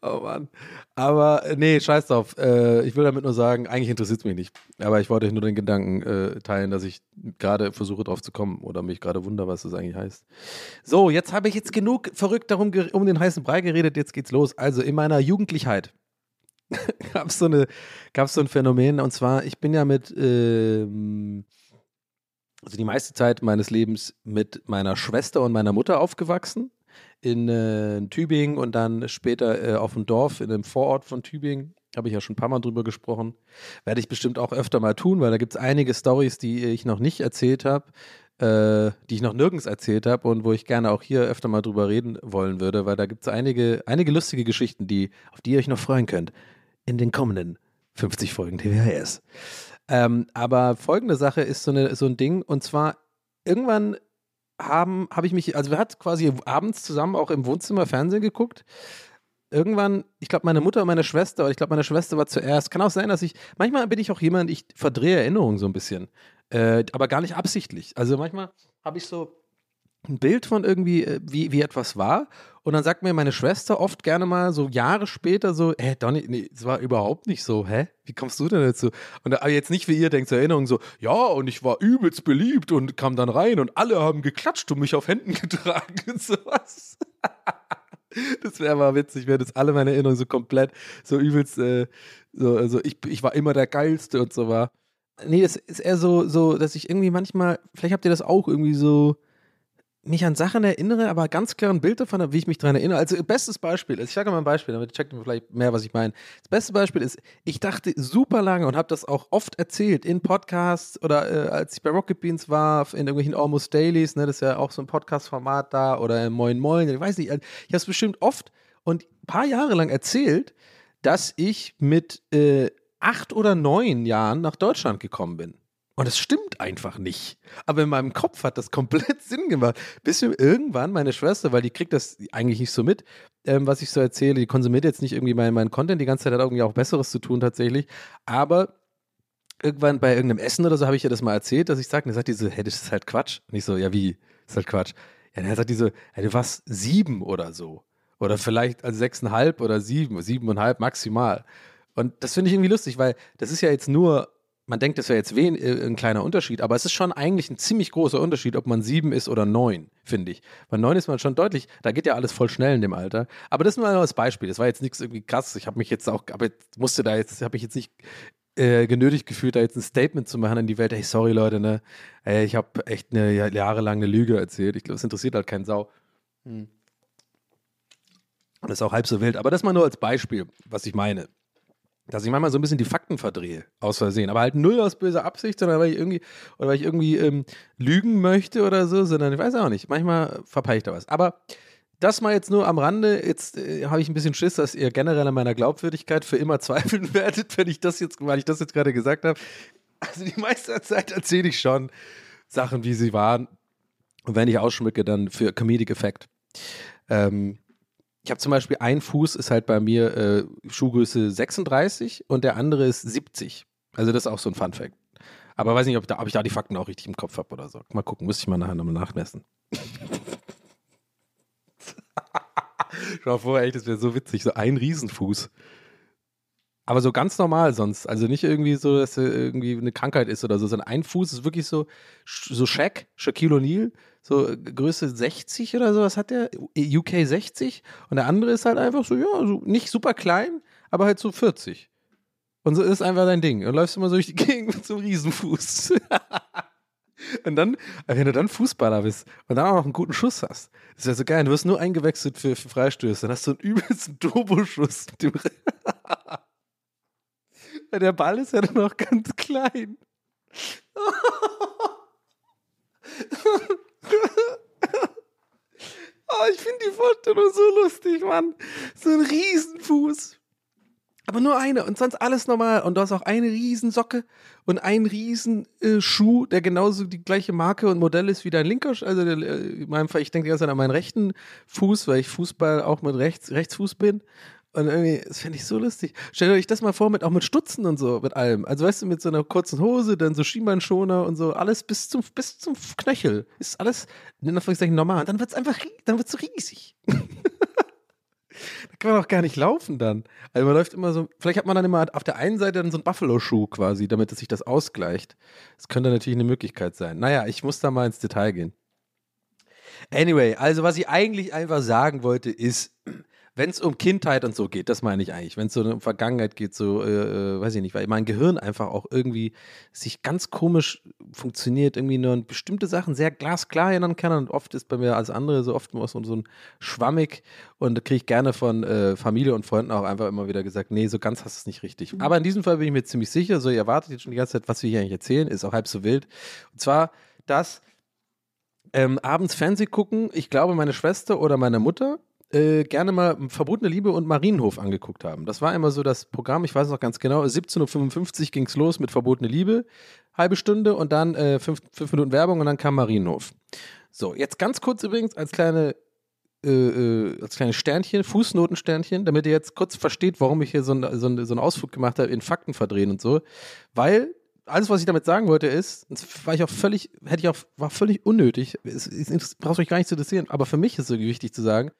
Oh Mann. Aber äh, nee, scheiß drauf. Äh, ich will damit nur sagen, eigentlich interessiert es mich nicht. Aber ich wollte euch nur den Gedanken äh, teilen, dass ich gerade versuche drauf zu kommen oder mich gerade wundere, was das eigentlich heißt. So, jetzt habe ich jetzt genug verrückt darum um den heißen Brei geredet. Jetzt geht's los. Also in meiner Jugendlichkeit gab es gab's so ein Phänomen und zwar, ich bin ja mit, ähm, also die meiste Zeit meines Lebens mit meiner Schwester und meiner Mutter aufgewachsen. In, äh, in Tübingen und dann später äh, auf dem Dorf in einem Vorort von Tübingen. Habe ich ja schon ein paar Mal drüber gesprochen. Werde ich bestimmt auch öfter mal tun, weil da gibt es einige Stories, die ich noch nicht erzählt habe, äh, die ich noch nirgends erzählt habe und wo ich gerne auch hier öfter mal drüber reden wollen würde, weil da gibt es einige, einige lustige Geschichten, die, auf die ihr euch noch freuen könnt in den kommenden 50 Folgen TWHS. Ähm, aber folgende Sache ist so, eine, so ein Ding, und zwar irgendwann haben, habe ich mich, also wir hatten quasi abends zusammen auch im Wohnzimmer Fernsehen geguckt. Irgendwann, ich glaube, meine Mutter und meine Schwester, oder ich glaube, meine Schwester war zuerst. Kann auch sein, dass ich, manchmal bin ich auch jemand, ich verdrehe Erinnerungen so ein bisschen. Äh, aber gar nicht absichtlich. Also manchmal habe ich so ein Bild von irgendwie, äh, wie, wie etwas war. Und dann sagt mir meine Schwester oft gerne mal so Jahre später so, hä, Donny, nee, es war überhaupt nicht so, hä? Wie kommst du denn dazu? Und aber jetzt nicht wie ihr denkt zur Erinnerung so, ja, und ich war übelst beliebt und kam dann rein und alle haben geklatscht und mich auf Händen getragen und sowas. Das wäre mal witzig, wäre das alle meine Erinnerungen so komplett so übelst, äh, so, also ich, ich war immer der Geilste und so war. Nee, das ist eher so, so, dass ich irgendwie manchmal, vielleicht habt ihr das auch irgendwie so, mich an Sachen erinnere, aber ganz klar ein Bild davon habe, wie ich mich daran erinnere. Also, bestes Beispiel ist, ich sage mal ein Beispiel, damit checkt ihr vielleicht mehr, was ich meine. Das beste Beispiel ist, ich dachte super lange und habe das auch oft erzählt in Podcasts oder äh, als ich bei Rocket Beans war, in irgendwelchen Almost Dailies, ne, das ist ja auch so ein Podcast-Format da oder in Moin Moin, ich weiß nicht, ich habe es bestimmt oft und ein paar Jahre lang erzählt, dass ich mit äh, acht oder neun Jahren nach Deutschland gekommen bin. Und es stimmt einfach nicht. Aber in meinem Kopf hat das komplett Sinn gemacht. Bis mir irgendwann meine Schwester, weil die kriegt das eigentlich nicht so mit, ähm, was ich so erzähle, die konsumiert jetzt nicht irgendwie meinen mein Content, die ganze Zeit hat irgendwie auch Besseres zu tun tatsächlich. Aber irgendwann bei irgendeinem Essen oder so habe ich ihr das mal erzählt, dass ich sage, und dann sagt die so, hey, das ist halt Quatsch. Und ich so, ja wie, das ist halt Quatsch. Ja, dann sagt die so, hey, du warst sieben oder so. Oder vielleicht also sechseinhalb oder sieben, siebeneinhalb maximal. Und das finde ich irgendwie lustig, weil das ist ja jetzt nur man denkt, das wäre jetzt wen, äh, ein kleiner Unterschied, aber es ist schon eigentlich ein ziemlich großer Unterschied, ob man sieben ist oder neun, finde ich. Bei neun ist man schon deutlich, da geht ja alles voll schnell in dem Alter. Aber das nur als Beispiel. Das war jetzt nichts irgendwie krass. Ich habe mich jetzt auch, aber jetzt musste da jetzt, habe ich jetzt nicht äh, genötigt gefühlt, da jetzt ein Statement zu machen in die Welt. Hey, sorry Leute, ne? Ey, ich habe echt eine jahrelange Lüge erzählt. Ich glaube, es interessiert halt keinen Sau. Hm. Und das ist auch halb so wild. Aber das mal nur als Beispiel, was ich meine dass ich manchmal so ein bisschen die Fakten verdrehe, aus Versehen. Aber halt null aus böser Absicht, sondern weil ich irgendwie, oder weil ich irgendwie ähm, lügen möchte oder so, sondern ich weiß auch nicht. Manchmal verpeile ich da was. Aber das mal jetzt nur am Rande. Jetzt äh, habe ich ein bisschen Schiss, dass ihr generell an meiner Glaubwürdigkeit für immer zweifeln werdet, wenn ich das jetzt, weil ich das jetzt gerade gesagt habe. Also die meiste Zeit erzähle ich schon Sachen, wie sie waren. Und wenn ich ausschmücke, dann für Comedic Effect. Ähm, ich habe zum Beispiel ein Fuß ist halt bei mir äh, Schuhgröße 36 und der andere ist 70. Also das ist auch so ein Fun Fact. Aber weiß nicht, ob, da, ob ich da die Fakten auch richtig im Kopf habe oder so. Mal gucken, müsste ich mal nachher nochmal nachmessen. Schau vor, ey, das wäre so witzig, so ein Riesenfuß. Aber so ganz normal sonst. Also nicht irgendwie so, dass er irgendwie eine Krankheit ist oder so, sondern ein Fuß ist wirklich so, so Shaq, Shaquille O'Neal, so Größe 60 oder so, was hat der? UK 60 und der andere ist halt einfach so, ja, so nicht super klein, aber halt so 40. Und so ist einfach dein Ding. Und läufst immer so durch die Gegend mit so einem Riesenfuß. und dann, wenn du dann Fußballer bist und dann auch noch einen guten Schuss hast, ist ja so geil. Du wirst nur eingewechselt für, für Freistöße. Dann hast du einen übelsten Turboschuss Der Ball ist ja dann noch ganz klein. oh, ich finde die Vorstellung so lustig, Mann. So ein Riesenfuß. Aber nur eine und sonst alles normal. Und du hast auch eine Riesensocke und einen Riesenschuh, äh, der genauso die gleiche Marke und Modell ist wie dein linker. Also der, äh, in meinem Fall, ich denke jetzt an meinen rechten Fuß, weil ich Fußball auch mit rechts, Rechtsfuß bin. Und irgendwie, das finde ich so lustig. Stellt euch das mal vor, mit auch mit Stutzen und so, mit allem. Also weißt du, mit so einer kurzen Hose, dann so Schienbeinschoner und so, alles bis zum, bis zum Knöchel. Ist alles in Anführungszeichen normal. Und dann wird es einfach, dann wird es so riesig. da kann man auch gar nicht laufen dann. Also man läuft immer so, vielleicht hat man dann immer auf der einen Seite dann so einen Buffalo-Schuh quasi, damit es sich das ausgleicht. Das könnte natürlich eine Möglichkeit sein. Naja, ich muss da mal ins Detail gehen. Anyway, also was ich eigentlich einfach sagen wollte ist, Wenn es um Kindheit und so geht, das meine ich eigentlich. Wenn es so um Vergangenheit geht, so, äh, äh, weiß ich nicht, weil mein Gehirn einfach auch irgendwie sich ganz komisch funktioniert, irgendwie nur bestimmte Sachen sehr glasklar erinnern kann und oft ist bei mir als andere so oft so, so ein schwammig und da kriege ich gerne von äh, Familie und Freunden auch einfach immer wieder gesagt, nee, so ganz hast du es nicht richtig. Aber in diesem Fall bin ich mir ziemlich sicher, so ihr erwartet jetzt schon die ganze Zeit, was wir hier eigentlich erzählen, ist auch halb so wild. Und zwar, dass ähm, abends Fernseh gucken, ich glaube, meine Schwester oder meine Mutter äh, gerne mal Verbotene Liebe und Marienhof angeguckt haben. Das war immer so das Programm, ich weiß noch ganz genau, 17.55 Uhr ging es los mit Verbotene Liebe, halbe Stunde und dann äh, fünf, fünf Minuten Werbung und dann kam Marienhof. So, jetzt ganz kurz übrigens als kleine äh, äh, als kleines Sternchen, Fußnotensternchen, damit ihr jetzt kurz versteht, warum ich hier so, ein, so, so einen Ausflug gemacht habe in Fakten verdrehen und so. Weil alles, was ich damit sagen wollte, ist, war ich auch völlig, hätte ich auch, war völlig unnötig. Es, es braucht euch gar nicht zu interessieren, aber für mich ist es so wichtig zu sagen,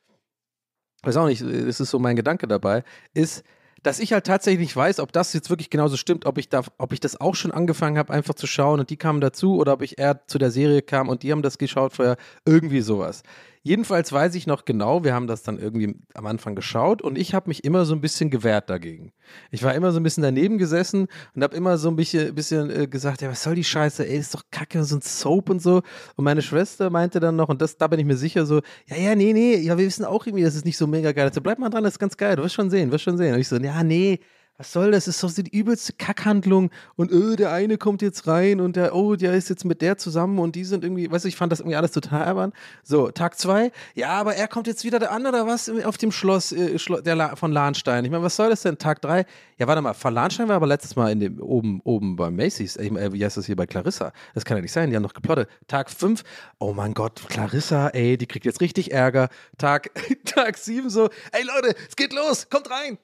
weiß auch nicht, es ist so mein Gedanke dabei, ist, dass ich halt tatsächlich nicht weiß, ob das jetzt wirklich genauso stimmt, ob ich da, ob ich das auch schon angefangen habe, einfach zu schauen und die kamen dazu oder ob ich eher zu der Serie kam und die haben das geschaut vorher, irgendwie sowas. Jedenfalls weiß ich noch genau, wir haben das dann irgendwie am Anfang geschaut und ich habe mich immer so ein bisschen gewehrt dagegen. Ich war immer so ein bisschen daneben gesessen und habe immer so ein bisschen, bisschen äh, gesagt, ja, was soll die Scheiße, ey, ist doch kacke, so ein Soap und so. Und meine Schwester meinte dann noch, und das, da bin ich mir sicher so, ja, ja, nee, nee, ja, wir wissen auch irgendwie, das ist nicht so mega geil. Also bleib mal dran, das ist ganz geil, du wirst schon sehen, wirst schon sehen. Und ich so, ja, nee, was soll das? Das ist doch die übelste Kackhandlung. Und öh, der eine kommt jetzt rein und der, oh, der ist jetzt mit der zusammen und die sind irgendwie, weißt du, ich fand das irgendwie alles total albern. So, Tag zwei, ja, aber er kommt jetzt wieder der andere oder was auf dem Schloss, äh, der La von Lahnstein. Ich meine, was soll das denn? Tag drei, ja, warte mal, von Lahnstein war aber letztes Mal in dem, oben, oben bei Macy's, ich meine, wie heißt das hier bei Clarissa? Das kann ja nicht sein, die haben noch geplottet. Tag fünf, oh mein Gott, Clarissa, ey, die kriegt jetzt richtig Ärger. Tag, Tag sieben so, ey Leute, es geht los, kommt rein.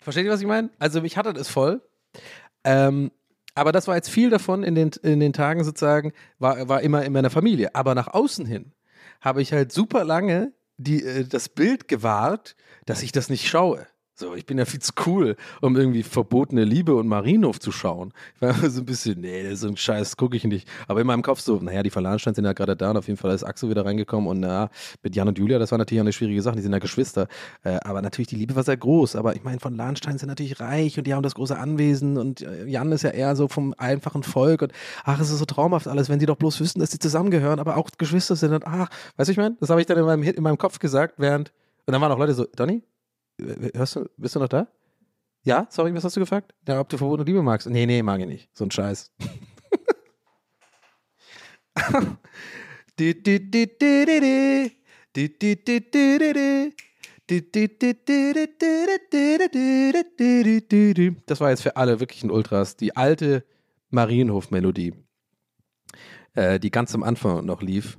Versteht ihr, was ich meine? Also mich hatte es voll. Ähm, aber das war jetzt viel davon in den, in den Tagen sozusagen, war, war immer in meiner Familie. Aber nach außen hin habe ich halt super lange die, äh, das Bild gewahrt, dass ich das nicht schaue. So, ich bin ja viel zu cool, um irgendwie verbotene Liebe und Marienhof zu schauen. Ich war so ein bisschen, nee, so ein Scheiß gucke ich nicht. Aber in meinem Kopf so, naja, die Verlanstein sind ja gerade da und auf jeden Fall ist Axel wieder reingekommen und na, mit Jan und Julia, das war natürlich auch eine schwierige Sache, die sind ja Geschwister. Äh, aber natürlich, die Liebe war sehr groß. Aber ich meine, von Lahnstein sind natürlich reich und die haben das große Anwesen und äh, Jan ist ja eher so vom einfachen Volk und ach, es ist so traumhaft alles, wenn sie doch bloß wüssten, dass sie zusammengehören, aber auch Geschwister sind und ach, weißt du, ich meine, das habe ich dann in meinem, in meinem Kopf gesagt, während, und dann waren auch Leute so, Donny, Hörst du, bist du noch da? Ja? Sorry, was hast du gefragt? Ja, ob du verbotene Liebe magst? Nee, nee, mag ich nicht. So ein Scheiß. Das war jetzt für alle wirklichen Ultras die alte Marienhof-Melodie, äh, die ganz am Anfang noch lief.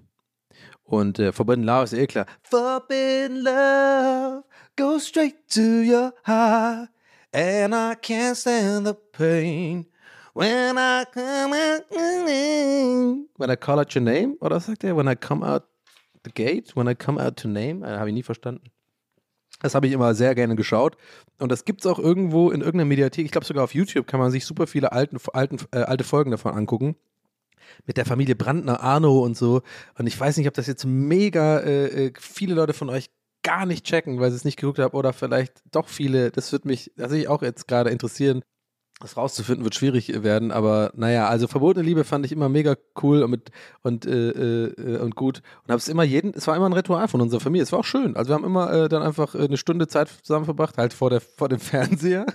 Und äh, Forbidden Love ist eh klar. Forbidden Love goes straight to your heart. And I can't stand the pain. When I come out, when I call out your name, oder sagt er? When I come out the gate, when I come out to name, äh, habe ich nie verstanden. Das habe ich immer sehr gerne geschaut. Und das gibt es auch irgendwo in irgendeiner Mediathek. Ich glaube sogar auf YouTube kann man sich super viele alten, alten, äh, alte Folgen davon angucken mit der Familie Brandner, Arno und so. Und ich weiß nicht, ob das jetzt mega äh, äh, viele Leute von euch gar nicht checken, weil sie es nicht geguckt haben oder vielleicht doch viele. Das wird mich tatsächlich auch jetzt gerade interessieren. Das rauszufinden wird schwierig werden, aber naja, also verbotene Liebe fand ich immer mega cool und, mit, und, äh, äh, und gut und habe es immer jeden, es war immer ein Ritual von unserer Familie, es war auch schön. Also wir haben immer äh, dann einfach äh, eine Stunde Zeit zusammen verbracht, halt vor, der, vor dem Fernseher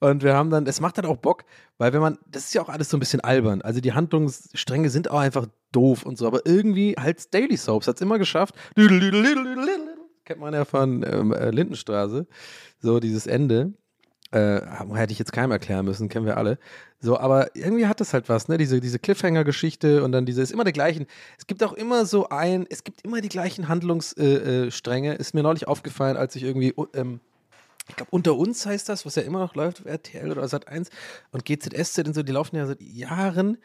und wir haben dann, es macht dann auch Bock, weil wenn man, das ist ja auch alles so ein bisschen albern. Also die Handlungsstränge sind auch einfach doof und so, aber irgendwie halt Daily Soaps hat es immer geschafft. Kennt man ja von ähm, äh, Lindenstraße. So dieses Ende. Äh, hätte ich jetzt keinem erklären müssen, kennen wir alle. So, aber irgendwie hat das halt was, ne? Diese, diese Cliffhanger-Geschichte und dann diese, ist immer der gleichen. Es gibt auch immer so ein, es gibt immer die gleichen Handlungsstränge. Äh, äh, ist mir neulich aufgefallen, als ich irgendwie ähm, ich glaube, unter uns heißt das, was ja immer noch läuft, RTL oder Sat1 und GZSZ und so, die laufen ja seit Jahren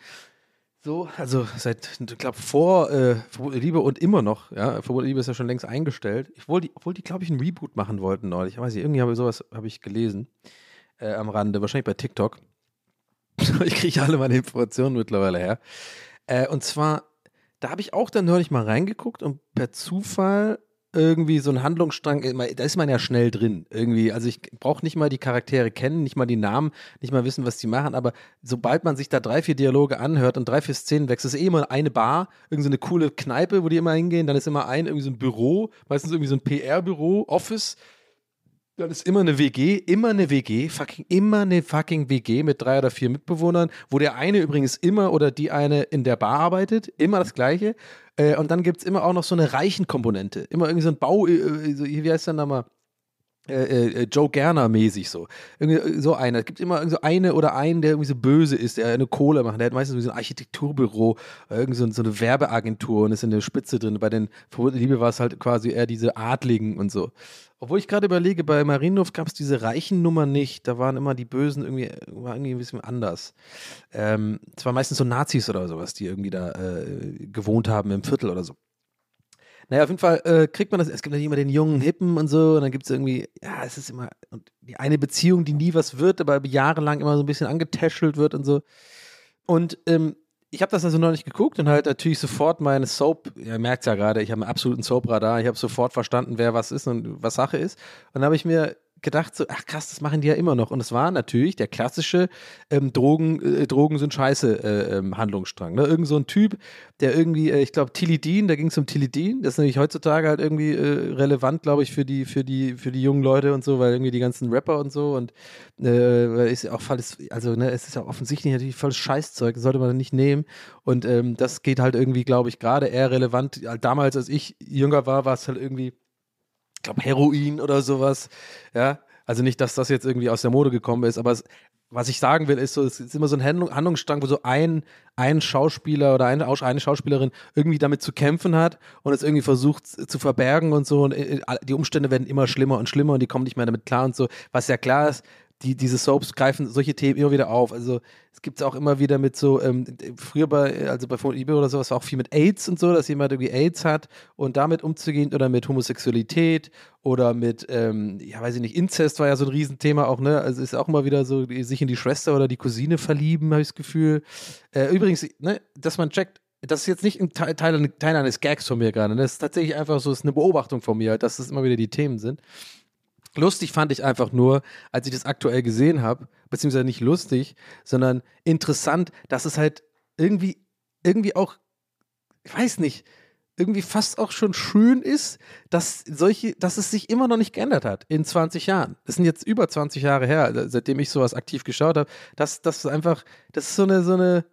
so, also seit, ich glaube, vor äh, Verbotene Liebe und immer noch, ja, Verbotene Liebe ist ja schon längst eingestellt. Obwohl die, obwohl die glaube ich, einen Reboot machen wollten neulich. Ich weiß nicht, irgendwie habe ich sowas habe ich gelesen äh, am Rande, wahrscheinlich bei TikTok. ich kriege alle meine Informationen mittlerweile her. Äh, und zwar, da habe ich auch dann neulich mal reingeguckt und per Zufall irgendwie so ein Handlungsstrang, immer- da ist man ja schnell drin. Irgendwie, also ich brauche nicht mal die Charaktere kennen, nicht mal die Namen, nicht mal wissen, was die machen, aber sobald man sich da drei, vier Dialoge anhört und drei, vier Szenen wechselt, ist eh immer eine Bar, irgendwie so eine coole Kneipe, wo die immer hingehen, dann ist immer ein, irgendwie so ein Büro, meistens irgendwie so ein PR-Büro, Office, dann ist immer eine WG, immer eine WG, fucking, immer eine fucking WG mit drei oder vier Mitbewohnern, wo der eine übrigens immer oder die eine in der Bar arbeitet, immer das Gleiche. Äh, und dann gibt es immer auch noch so eine reichen Komponente. Immer irgendwie so ein Bau, äh, so, wie heißt der nochmal? Äh, äh, Joe Gerner mäßig so. Irgendwie äh, so einer. Es gibt immer so eine oder einen, der irgendwie so böse ist, der eine Kohle macht. Der hat meistens so ein Architekturbüro, äh, irgendwie so, so eine Werbeagentur und ist in der Spitze drin. Bei den Verwundeten Liebe war es halt quasi eher diese Adligen und so. Obwohl ich gerade überlege, bei Marienhof gab es diese reichen Nummer nicht. Da waren immer die Bösen irgendwie, war irgendwie ein bisschen anders. Ähm, es waren meistens so Nazis oder sowas, die irgendwie da äh, gewohnt haben im Viertel oder so. Naja, auf jeden Fall äh, kriegt man das, es gibt dann immer den jungen Hippen und so, und dann gibt es irgendwie, ja, es ist immer, die eine Beziehung, die nie was wird, aber jahrelang immer so ein bisschen angetäschelt wird und so. Und ähm, ich habe das also noch nicht geguckt und halt natürlich sofort meine Soap, ihr merkt ja gerade, ich habe einen absoluten Soap-Radar, ich habe sofort verstanden, wer was ist und was Sache ist. Und dann habe ich mir gedacht, so, ach krass, das machen die ja immer noch. Und es war natürlich der klassische ähm, Drogen, äh, Drogen sind scheiße äh, ähm, Handlungsstrang. Ne? Irgend so ein Typ, der irgendwie, äh, ich glaube, Tilidin, da ging es um Tilidin, das ist nämlich heutzutage halt irgendwie äh, relevant, glaube ich, für die, für die, für die jungen Leute und so, weil irgendwie die ganzen Rapper und so und äh, ist ja auch volles, also ne, es ist ja offensichtlich natürlich volles Scheißzeug, sollte man nicht nehmen. Und ähm, das geht halt irgendwie, glaube ich, gerade eher relevant. Damals, als ich jünger war, war es halt irgendwie ich glaube, Heroin oder sowas. Ja, also nicht, dass das jetzt irgendwie aus der Mode gekommen ist, aber es, was ich sagen will, ist so, es ist immer so ein Handlung, Handlungsstrang, wo so ein, ein Schauspieler oder eine, eine Schauspielerin irgendwie damit zu kämpfen hat und es irgendwie versucht zu verbergen und so und äh, die Umstände werden immer schlimmer und schlimmer und die kommen nicht mehr damit klar und so, was ja klar ist, die, diese Soaps greifen solche Themen immer wieder auf. Also gibt es auch immer wieder mit so, ähm, früher bei, also bei eBay oder sowas, war auch viel mit AIDS und so, dass jemand irgendwie AIDS hat und damit umzugehen oder mit Homosexualität oder mit, ähm, ja weiß ich nicht, Inzest war ja so ein Riesenthema auch, ne? Also ist auch immer wieder so, sich in die Schwester oder die Cousine verlieben, habe ich das Gefühl. Äh, übrigens, ne, dass man checkt, das ist jetzt nicht ein Teil, Teil, eines Gags von mir gerade. Ne? Das ist tatsächlich einfach so, ist eine Beobachtung von mir, dass das immer wieder die Themen sind. Lustig fand ich einfach nur, als ich das aktuell gesehen habe, beziehungsweise nicht lustig, sondern interessant, dass es halt irgendwie, irgendwie auch, ich weiß nicht, irgendwie fast auch schon schön ist, dass solche, dass es sich immer noch nicht geändert hat in 20 Jahren. Das sind jetzt über 20 Jahre her, seitdem ich sowas aktiv geschaut habe. dass das einfach, das ist so eine, so eine,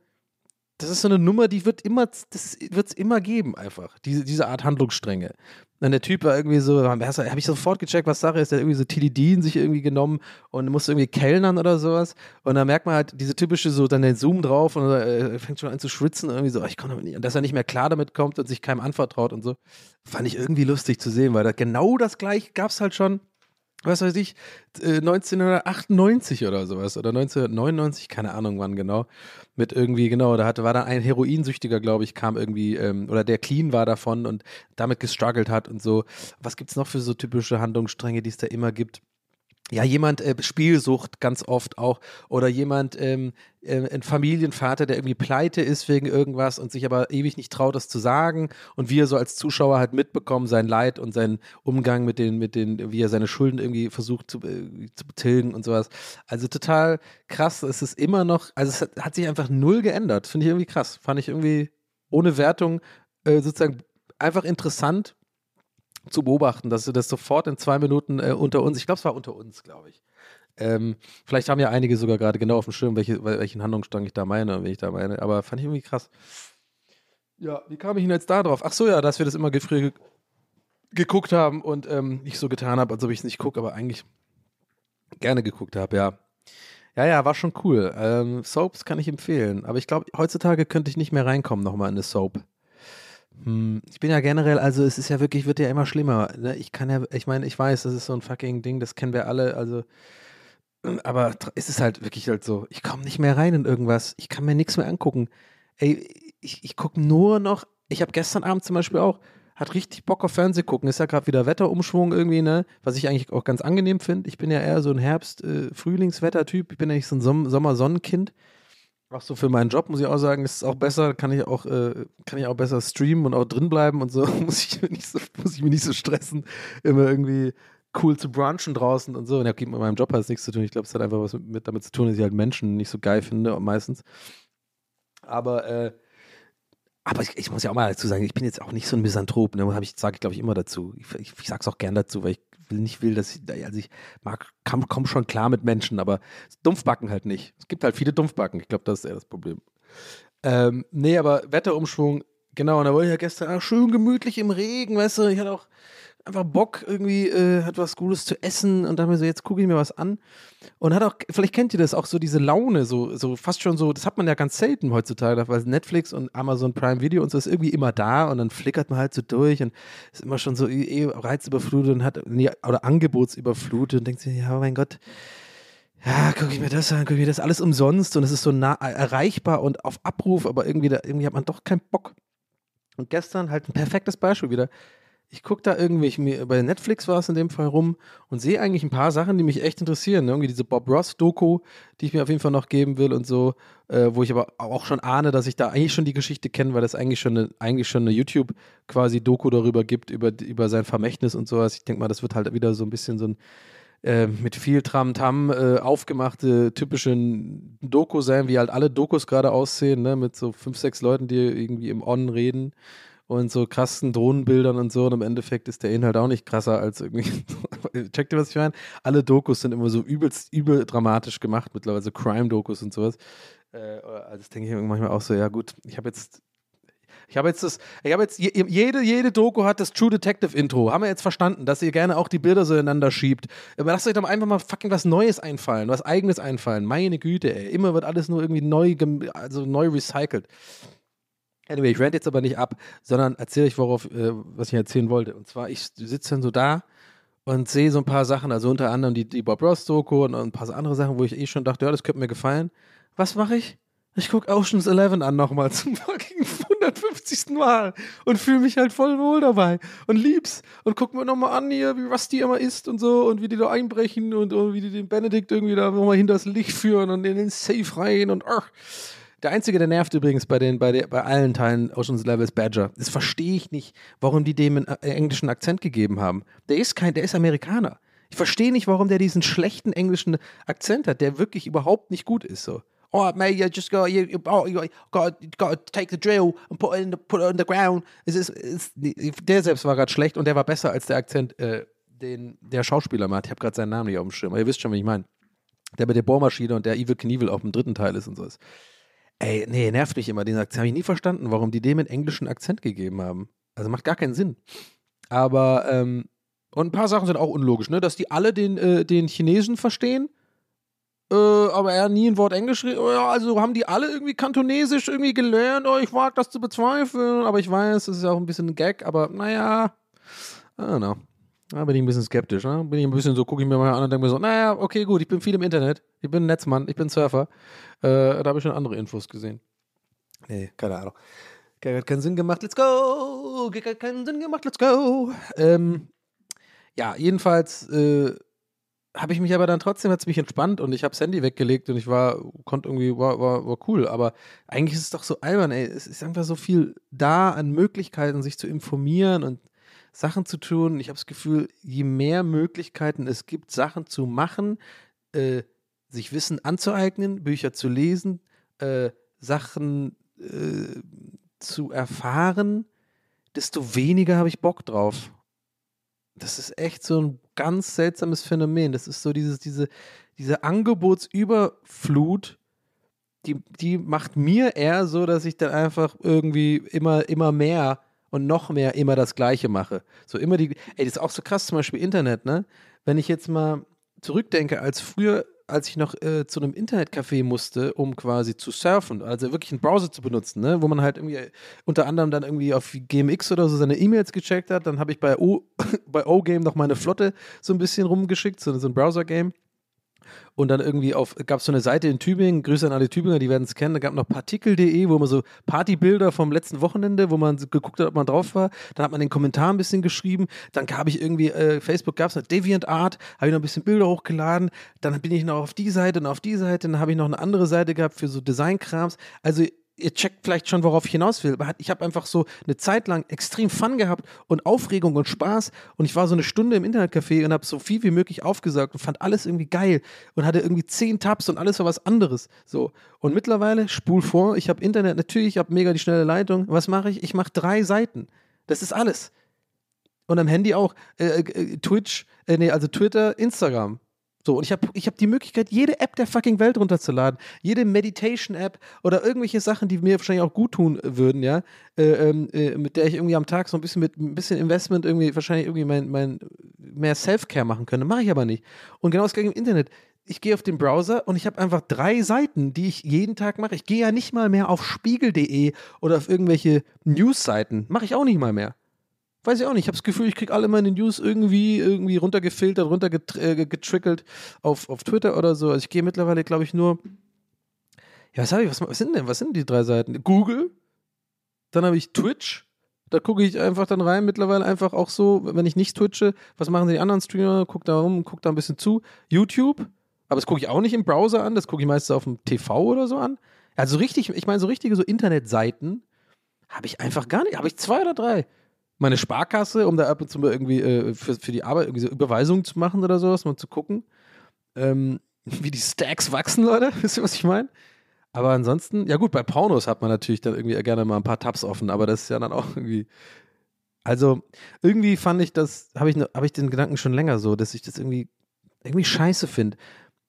das ist so eine Nummer, die wird immer, das wird es immer geben, einfach. Diese, diese Art Handlungsstränge. Und der Typ war irgendwie so, habe ich sofort gecheckt, was Sache ist, der hat irgendwie so Tilidin sich irgendwie genommen und musste irgendwie kellnern oder sowas. Und da merkt man halt diese typische, so dann den Zoom drauf und äh, fängt schon an zu schwitzen und irgendwie so, ach, ich komme damit nicht. Und dass er nicht mehr klar damit kommt und sich keinem anvertraut und so. Fand ich irgendwie lustig zu sehen, weil da genau das gleiche gab es halt schon was weiß ich, äh, 1998 oder sowas oder 1999, keine Ahnung wann genau, mit irgendwie, genau, da hatte, war dann ein Heroinsüchtiger, glaube ich, kam irgendwie, ähm, oder der clean war davon und damit gestruggelt hat und so. Was gibt's noch für so typische Handlungsstränge, die es da immer gibt? Ja, jemand äh, Spielsucht ganz oft auch oder jemand, ähm, äh, ein Familienvater, der irgendwie pleite ist wegen irgendwas und sich aber ewig nicht traut, das zu sagen und wir so als Zuschauer halt mitbekommen, sein Leid und seinen Umgang mit den, mit den, wie er seine Schulden irgendwie versucht zu, äh, zu tilgen und sowas. Also total krass, es ist immer noch, also es hat, hat sich einfach null geändert, finde ich irgendwie krass, fand ich irgendwie ohne Wertung äh, sozusagen einfach interessant zu beobachten, dass du das sofort in zwei Minuten äh, unter uns, ich glaube, es war unter uns, glaube ich. Ähm, vielleicht haben ja einige sogar gerade genau auf dem Schirm, welche, welchen Handlungsstrang ich da meine, wenn ich da meine, aber fand ich irgendwie krass. Ja, wie kam ich denn jetzt da drauf? Ach so, ja, dass wir das immer früher geguckt haben und ähm, nicht so getan habe, als ob ich es nicht gucke, aber eigentlich gerne geguckt habe, ja. Ja, ja, war schon cool. Ähm, Soaps kann ich empfehlen, aber ich glaube, heutzutage könnte ich nicht mehr reinkommen nochmal in eine Soap. Hm, ich bin ja generell, also es ist ja wirklich, wird ja immer schlimmer. Ne? Ich kann ja, ich meine, ich weiß, das ist so ein fucking Ding, das kennen wir alle, also aber es ist halt wirklich halt so, ich komme nicht mehr rein in irgendwas. Ich kann mir nichts mehr angucken. Ey, ich, ich gucke nur noch, ich habe gestern Abend zum Beispiel auch, hat richtig Bock auf Fernseh gucken. Ist ja gerade wieder Wetterumschwung irgendwie, ne? Was ich eigentlich auch ganz angenehm finde. Ich bin ja eher so ein Herbst-, äh. Ich bin ja nicht so ein Som Sommer-Sonnenkind. Auch so für meinen Job muss ich auch sagen, ist es auch besser, kann ich auch, äh, kann ich auch besser streamen und auch drin bleiben und so. muss, ich mich nicht so muss ich mich nicht so stressen, immer irgendwie cool zu brunchen draußen und so. Und ja, okay, mit meinem Job hat es nichts zu tun. Ich glaube, es hat einfach was mit, damit zu tun, dass ich halt Menschen nicht so geil finde, meistens. Aber, äh, aber ich, ich, muss ja auch mal dazu sagen, ich bin jetzt auch nicht so ein Misanthrop, ne? Habe ich, sage ich, glaube ich, immer dazu. Ich, ich, ich sage es auch gern dazu, weil ich will nicht will, dass ich, also ich mag, komm, komm schon klar mit Menschen, aber Dumpfbacken halt nicht. Es gibt halt viele Dumpfbacken. Ich glaube, das ist eher das Problem. Ähm, nee, aber Wetterumschwung, genau, und da wollte ich ja gestern ach, schön gemütlich im Regen, weißt du, ich hatte auch einfach Bock, irgendwie äh, hat was Gutes zu essen und dann mir so, jetzt gucke ich mir was an. Und hat auch, vielleicht kennt ihr das auch so, diese Laune, so, so fast schon so, das hat man ja ganz selten heutzutage, weil Netflix und Amazon Prime Video und so ist irgendwie immer da und dann flickert man halt so durch und ist immer schon so eh, reizüberflutet und hat, nee, oder angebotsüberflutet und denkt sich, ja, mein Gott, ja, gucke ich mir das an, gucke ich mir das alles umsonst und es ist so nah erreichbar und auf Abruf, aber irgendwie, da, irgendwie hat man doch keinen Bock. Und gestern halt ein perfektes Beispiel wieder ich gucke da irgendwie, bei Netflix war es in dem Fall rum und sehe eigentlich ein paar Sachen, die mich echt interessieren. Ne? Irgendwie diese Bob Ross-Doku, die ich mir auf jeden Fall noch geben will und so, äh, wo ich aber auch schon ahne, dass ich da eigentlich schon die Geschichte kenne, weil es eigentlich schon eine, eine YouTube quasi Doku darüber gibt, über, über sein Vermächtnis und sowas. Ich denke mal, das wird halt wieder so ein bisschen so ein äh, mit viel Tram-Tam äh, aufgemachte typische Doku sein, wie halt alle Dokus gerade aussehen, ne? mit so fünf, sechs Leuten, die irgendwie im On reden und so krassen Drohnenbildern und so. Und im Endeffekt ist der Inhalt auch nicht krasser als irgendwie. Checkt ihr, was ich meine? Alle Dokus sind immer so übelst, übel dramatisch gemacht, mittlerweile Crime-Dokus und sowas. Äh, also das denke ich manchmal auch so, ja gut, ich habe jetzt. Ich habe jetzt das, ich habe jetzt, jede, jede Doku hat das True Detective Intro. Haben wir jetzt verstanden, dass ihr gerne auch die Bilder so ineinander schiebt. Aber lasst euch doch einfach mal fucking was Neues einfallen, was Eigenes einfallen. Meine Güte, ey. Immer wird alles nur irgendwie neu, also neu recycelt. Anyway, ich rant jetzt aber nicht ab, sondern erzähle euch, worauf, äh, was ich erzählen wollte. Und zwar, ich sitze dann so da und sehe so ein paar Sachen, also unter anderem die, die Bob Ross-Doku und ein paar andere Sachen, wo ich eh schon dachte, ja, das könnte mir gefallen. Was mache ich? Ich gucke Oceans 11 an nochmal zum fucking 150. Mal und fühle mich halt voll wohl dabei und lieb's und guck mir nochmal an hier, wie die immer isst und so und wie die da einbrechen und, und wie die den Benedikt irgendwie da nochmal hinters Licht führen und in den Safe rein und ach. Der einzige, der nervt übrigens bei, den, bei, der, bei allen Teilen Ocean's Levels Badger. Das verstehe ich nicht, warum die dem einen äh, englischen Akzent gegeben haben. Der ist kein, der ist Amerikaner. Ich verstehe nicht, warum der diesen schlechten englischen Akzent hat, der wirklich überhaupt nicht gut ist. So. Oh, mate, you just got, you, oh, you got, got take the drill and put it in the, put it on the ground. Es ist, es, der selbst war gerade schlecht und der war besser als der Akzent, äh, den der Schauspieler macht. Ich habe gerade seinen Namen nicht auf dem Schirm, aber ihr wisst schon, wie ich meine. Der mit der Bohrmaschine und der Evil Knievel auch im dritten Teil ist und so ist. Ey, nee, nervt mich immer. Den Akzent habe ich nie verstanden, warum die dem einen englischen Akzent gegeben haben. Also macht gar keinen Sinn. Aber, ähm, und ein paar Sachen sind auch unlogisch, ne? Dass die alle den, äh, den Chinesen verstehen, äh, aber er nie ein Wort Englisch redet. Ja, also haben die alle irgendwie Kantonesisch irgendwie gelernt. Oh, ich wage das zu bezweifeln. Aber ich weiß, es ist auch ein bisschen ein Gag, aber naja, I don't know. Da bin ich ein bisschen skeptisch. Ne? Bin ich ein bisschen so, gucke ich mir mal an und denke mir so, naja, okay, gut, ich bin viel im Internet. Ich bin Netzmann, ich bin Surfer. Äh, da habe ich schon andere Infos gesehen. Nee, keine Ahnung. Hat keinen Sinn gemacht, let's go. Hat keinen Sinn gemacht, let's go. Ähm, ja, jedenfalls äh, habe ich mich aber dann trotzdem, hat mich entspannt und ich habe das Handy weggelegt und ich war, konnte irgendwie, war, war, war cool. Aber eigentlich ist es doch so albern, ey. Es ist einfach so viel da an Möglichkeiten, sich zu informieren und Sachen zu tun. Ich habe das Gefühl, je mehr Möglichkeiten es gibt, Sachen zu machen, äh, sich Wissen anzueignen, Bücher zu lesen, äh, Sachen äh, zu erfahren, desto weniger habe ich Bock drauf. Das ist echt so ein ganz seltsames Phänomen. Das ist so dieses, diese, diese Angebotsüberflut, die, die macht mir eher so, dass ich dann einfach irgendwie immer, immer mehr und noch mehr immer das Gleiche mache. So immer die, ey, das ist auch so krass, zum Beispiel Internet, ne? Wenn ich jetzt mal zurückdenke, als früher, als ich noch äh, zu einem Internetcafé musste, um quasi zu surfen, also wirklich einen Browser zu benutzen, ne? Wo man halt irgendwie unter anderem dann irgendwie auf GMX oder so seine E-Mails gecheckt hat, dann habe ich bei O, bei O-Game noch meine Flotte so ein bisschen rumgeschickt, so, so ein Browser-Game. Und dann irgendwie auf, gab es so eine Seite in Tübingen, Grüße an alle Tübinger, die werden es kennen, da gab noch partikel.de, wo man so Partybilder vom letzten Wochenende, wo man geguckt hat, ob man drauf war, dann hat man den Kommentar ein bisschen geschrieben, dann habe ich irgendwie, äh, Facebook gab es noch DeviantArt, habe ich noch ein bisschen Bilder hochgeladen, dann bin ich noch auf die Seite und auf die Seite, dann habe ich noch eine andere Seite gehabt für so Designkrams, also ihr checkt vielleicht schon, worauf ich hinaus will. Ich habe einfach so eine Zeit lang extrem Fun gehabt und Aufregung und Spaß. Und ich war so eine Stunde im Internetcafé und habe so viel wie möglich aufgesaugt und fand alles irgendwie geil und hatte irgendwie zehn Tabs und alles war was anderes. So. Und mittlerweile, spul vor, ich habe Internet, natürlich, ich habe mega die schnelle Leitung. Was mache ich? Ich mache drei Seiten. Das ist alles. Und am Handy auch äh, äh, Twitch, äh, nee, also Twitter, Instagram. So, und ich habe ich hab die Möglichkeit, jede App der fucking Welt runterzuladen. Jede Meditation-App oder irgendwelche Sachen, die mir wahrscheinlich auch gut tun würden, ja. Äh, ähm, äh, mit der ich irgendwie am Tag so ein bisschen mit ein bisschen Investment irgendwie wahrscheinlich irgendwie mein, mein mehr Self-Care machen könnte. Mache ich aber nicht. Und genau das gleiche im Internet. Ich gehe auf den Browser und ich habe einfach drei Seiten, die ich jeden Tag mache. Ich gehe ja nicht mal mehr auf spiegel.de oder auf irgendwelche News-Seiten. Mache ich auch nicht mal mehr. Weiß ich auch nicht. Ich habe das Gefühl, ich kriege alle meine News irgendwie, irgendwie runtergefiltert, runtergetrickelt auf, auf Twitter oder so. Also ich gehe mittlerweile, glaube ich, nur. Ja, was habe ich? Was, was sind denn? Was sind die drei Seiten? Google, dann habe ich Twitch. Da gucke ich einfach dann rein, mittlerweile einfach auch so, wenn ich nicht twitche, was machen die anderen Streamer? Guck da rum, guck da ein bisschen zu. YouTube, aber das gucke ich auch nicht im Browser an, das gucke ich meistens auf dem TV oder so an. Also richtig, ich meine, so richtige so Internetseiten habe ich einfach gar nicht. Habe ich zwei oder drei meine Sparkasse, um da ab und zu mal irgendwie äh, für, für die Arbeit irgendwie so Überweisungen zu machen oder sowas, mal zu gucken, ähm, wie die Stacks wachsen, Leute. Wisst ihr, was ich meine? Aber ansonsten, ja gut, bei Pornos hat man natürlich dann irgendwie gerne mal ein paar Tabs offen, aber das ist ja dann auch irgendwie. Also, irgendwie fand ich das, habe ich, hab ich den Gedanken schon länger so, dass ich das irgendwie, irgendwie scheiße finde.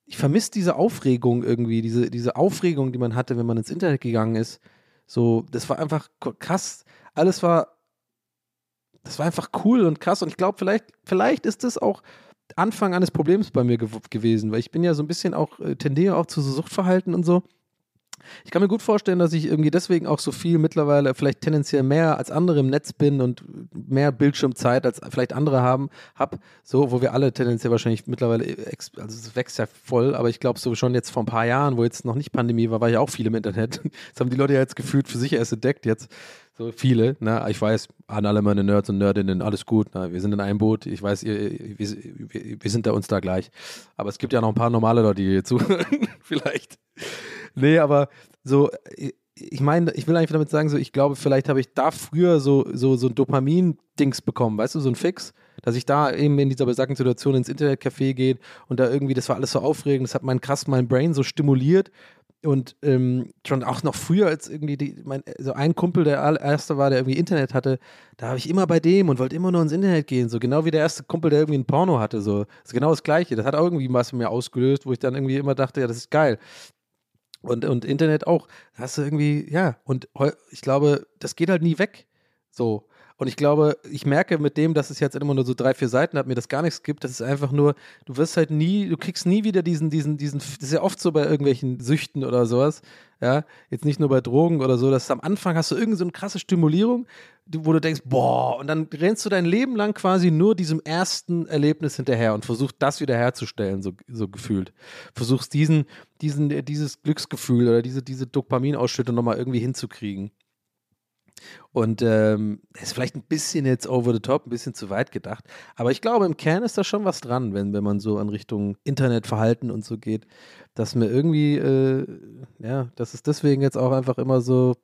Ich vermisse diese Aufregung irgendwie, diese, diese Aufregung, die man hatte, wenn man ins Internet gegangen ist. So, das war einfach krass. Alles war das war einfach cool und krass. Und ich glaube, vielleicht, vielleicht ist das auch Anfang eines Problems bei mir gew gewesen, weil ich bin ja so ein bisschen auch, äh, tendiere auch zu so Suchtverhalten und so. Ich kann mir gut vorstellen, dass ich irgendwie deswegen auch so viel mittlerweile vielleicht tendenziell mehr als andere im Netz bin und mehr Bildschirmzeit als vielleicht andere haben, hab, so, wo wir alle tendenziell wahrscheinlich mittlerweile, also es wächst ja voll, aber ich glaube so schon jetzt vor ein paar Jahren, wo jetzt noch nicht Pandemie war, war ja auch viel im Internet. Das haben die Leute ja jetzt gefühlt für sich erst entdeckt jetzt. So viele, ne? Ich weiß, an alle meine Nerds und Nerdinnen, alles gut, ne? wir sind in einem Boot, ich weiß, ihr, wir, wir, sind da uns da gleich. Aber es gibt ja noch ein paar normale Leute, die hier zuhören, vielleicht. Nee, aber so, ich meine, ich will einfach damit sagen, so, ich glaube, vielleicht habe ich da früher so, so, so ein Dopamin-Dings bekommen, weißt du, so ein Fix, dass ich da eben in dieser besagten Situation ins Internetcafé gehe und da irgendwie, das war alles so aufregend, das hat mein krass mein Brain so stimuliert und ähm, schon auch noch früher als irgendwie die, mein, so ein Kumpel, der erste war, der irgendwie Internet hatte, da habe ich immer bei dem und wollte immer nur ins Internet gehen. So genau wie der erste Kumpel, der irgendwie ein Porno hatte. So. Das ist genau das Gleiche. Das hat auch irgendwie was in mir ausgelöst, wo ich dann irgendwie immer dachte, ja, das ist geil. Und, und Internet auch. Hast du irgendwie, ja, und ich glaube, das geht halt nie weg. So. Und ich glaube, ich merke mit dem, dass es jetzt immer nur so drei, vier Seiten hat, mir das gar nichts gibt, das ist einfach nur, du wirst halt nie, du kriegst nie wieder diesen, diesen, diesen, das ist ja oft so bei irgendwelchen Süchten oder sowas, ja, jetzt nicht nur bei Drogen oder so, dass am Anfang hast du irgendeine so eine krasse Stimulierung, wo du denkst, boah, und dann rennst du dein Leben lang quasi nur diesem ersten Erlebnis hinterher und versuchst das wieder herzustellen, so, so gefühlt. Versuchst diesen, diesen, dieses Glücksgefühl oder diese, diese Dopaminausschüttung nochmal irgendwie hinzukriegen. Und ähm, ist vielleicht ein bisschen jetzt over the top, ein bisschen zu weit gedacht. Aber ich glaube, im Kern ist da schon was dran, wenn, wenn man so in Richtung Internetverhalten und so geht, dass mir irgendwie, äh, ja, dass es deswegen jetzt auch einfach immer so,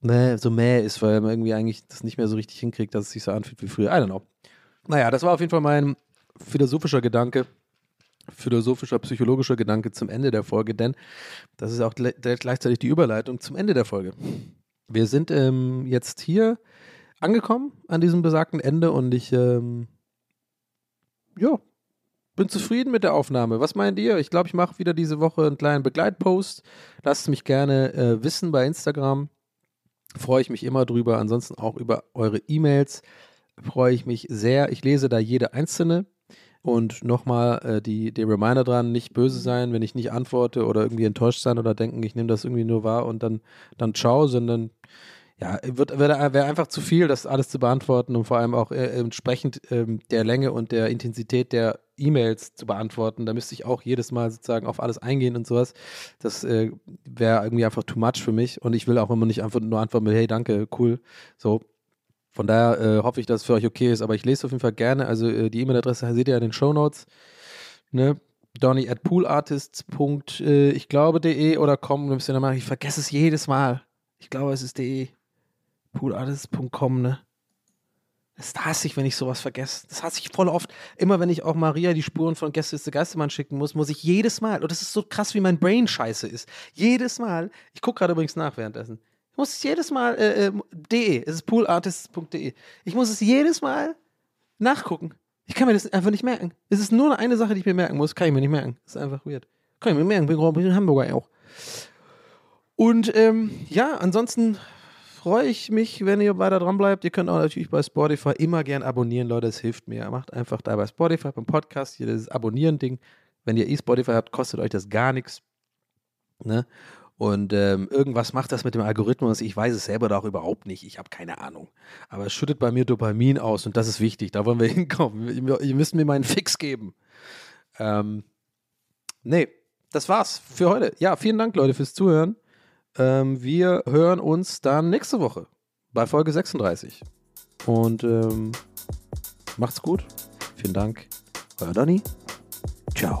ne, so mäh ist, weil man irgendwie eigentlich das nicht mehr so richtig hinkriegt, dass es sich so anfühlt wie früher. I don't know. Naja, das war auf jeden Fall mein philosophischer Gedanke philosophischer, psychologischer Gedanke zum Ende der Folge, denn das ist auch gleichzeitig die Überleitung zum Ende der Folge. Wir sind ähm, jetzt hier angekommen an diesem besagten Ende und ich, ähm, ja, bin zufrieden mit der Aufnahme. Was meint ihr? Ich glaube, ich mache wieder diese Woche einen kleinen Begleitpost. Lasst mich gerne äh, wissen bei Instagram. Freue ich mich immer drüber. Ansonsten auch über eure E-Mails. Freue ich mich sehr. Ich lese da jede einzelne. Und nochmal äh, die, die Reminder dran, nicht böse sein, wenn ich nicht antworte oder irgendwie enttäuscht sein oder denken, ich nehme das irgendwie nur wahr und dann, dann ciao, sondern ja, wird, wäre wär einfach zu viel, das alles zu beantworten und vor allem auch äh, entsprechend ähm, der Länge und der Intensität der E-Mails zu beantworten. Da müsste ich auch jedes Mal sozusagen auf alles eingehen und sowas. Das äh, wäre irgendwie einfach too much für mich und ich will auch immer nicht einfach nur antworten mit, hey, danke, cool. So. Von daher äh, hoffe ich, dass es für euch okay ist, aber ich lese auf jeden Fall gerne. Also äh, die E-Mail-Adresse seht ihr in den Show Notes. Ne? Donny at poolartists. Äh, ich glaube de oder com. Ich vergesse es jedes Mal. Ich glaube, es ist de poolartist.com, ne? Das hasse ich, wenn ich sowas vergesse. Das hasse ich voll oft. Immer wenn ich auch Maria die Spuren von Gästeliste Geistermann schicken muss, muss ich jedes Mal, und das ist so krass, wie mein Brain scheiße ist. Jedes Mal, ich gucke gerade übrigens nach währenddessen. Ich muss es jedes Mal, äh, äh, de, es ist poolartists.de. Ich muss es jedes Mal nachgucken. Ich kann mir das einfach nicht merken. Es ist nur eine Sache, die ich mir merken muss. Kann ich mir nicht merken. Das ist einfach weird. Kann ich mir merken. Bin in Hamburger auch. Und ähm, ja, ansonsten freue ich mich, wenn ihr weiter dran bleibt. Ihr könnt auch natürlich bei Spotify immer gern abonnieren, Leute. Es hilft mir. Macht einfach da bei Spotify beim Podcast hier das Abonnieren-Ding. Wenn ihr e-Spotify habt, kostet euch das gar nichts. Ne? Und ähm, irgendwas macht das mit dem Algorithmus. Ich weiß es selber da auch überhaupt nicht. Ich habe keine Ahnung. Aber es schüttet bei mir Dopamin aus und das ist wichtig. Da wollen wir hinkommen. Ihr müsst mir meinen Fix geben. Ähm, nee, das war's für heute. Ja, vielen Dank, Leute, fürs Zuhören. Ähm, wir hören uns dann nächste Woche bei Folge 36. Und ähm, macht's gut. Vielen Dank. Euer Donny. Ciao.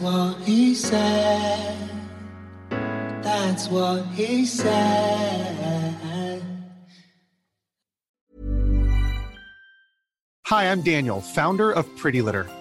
What he said. That's what he said. Hi, I'm Daniel, founder of Pretty Litter.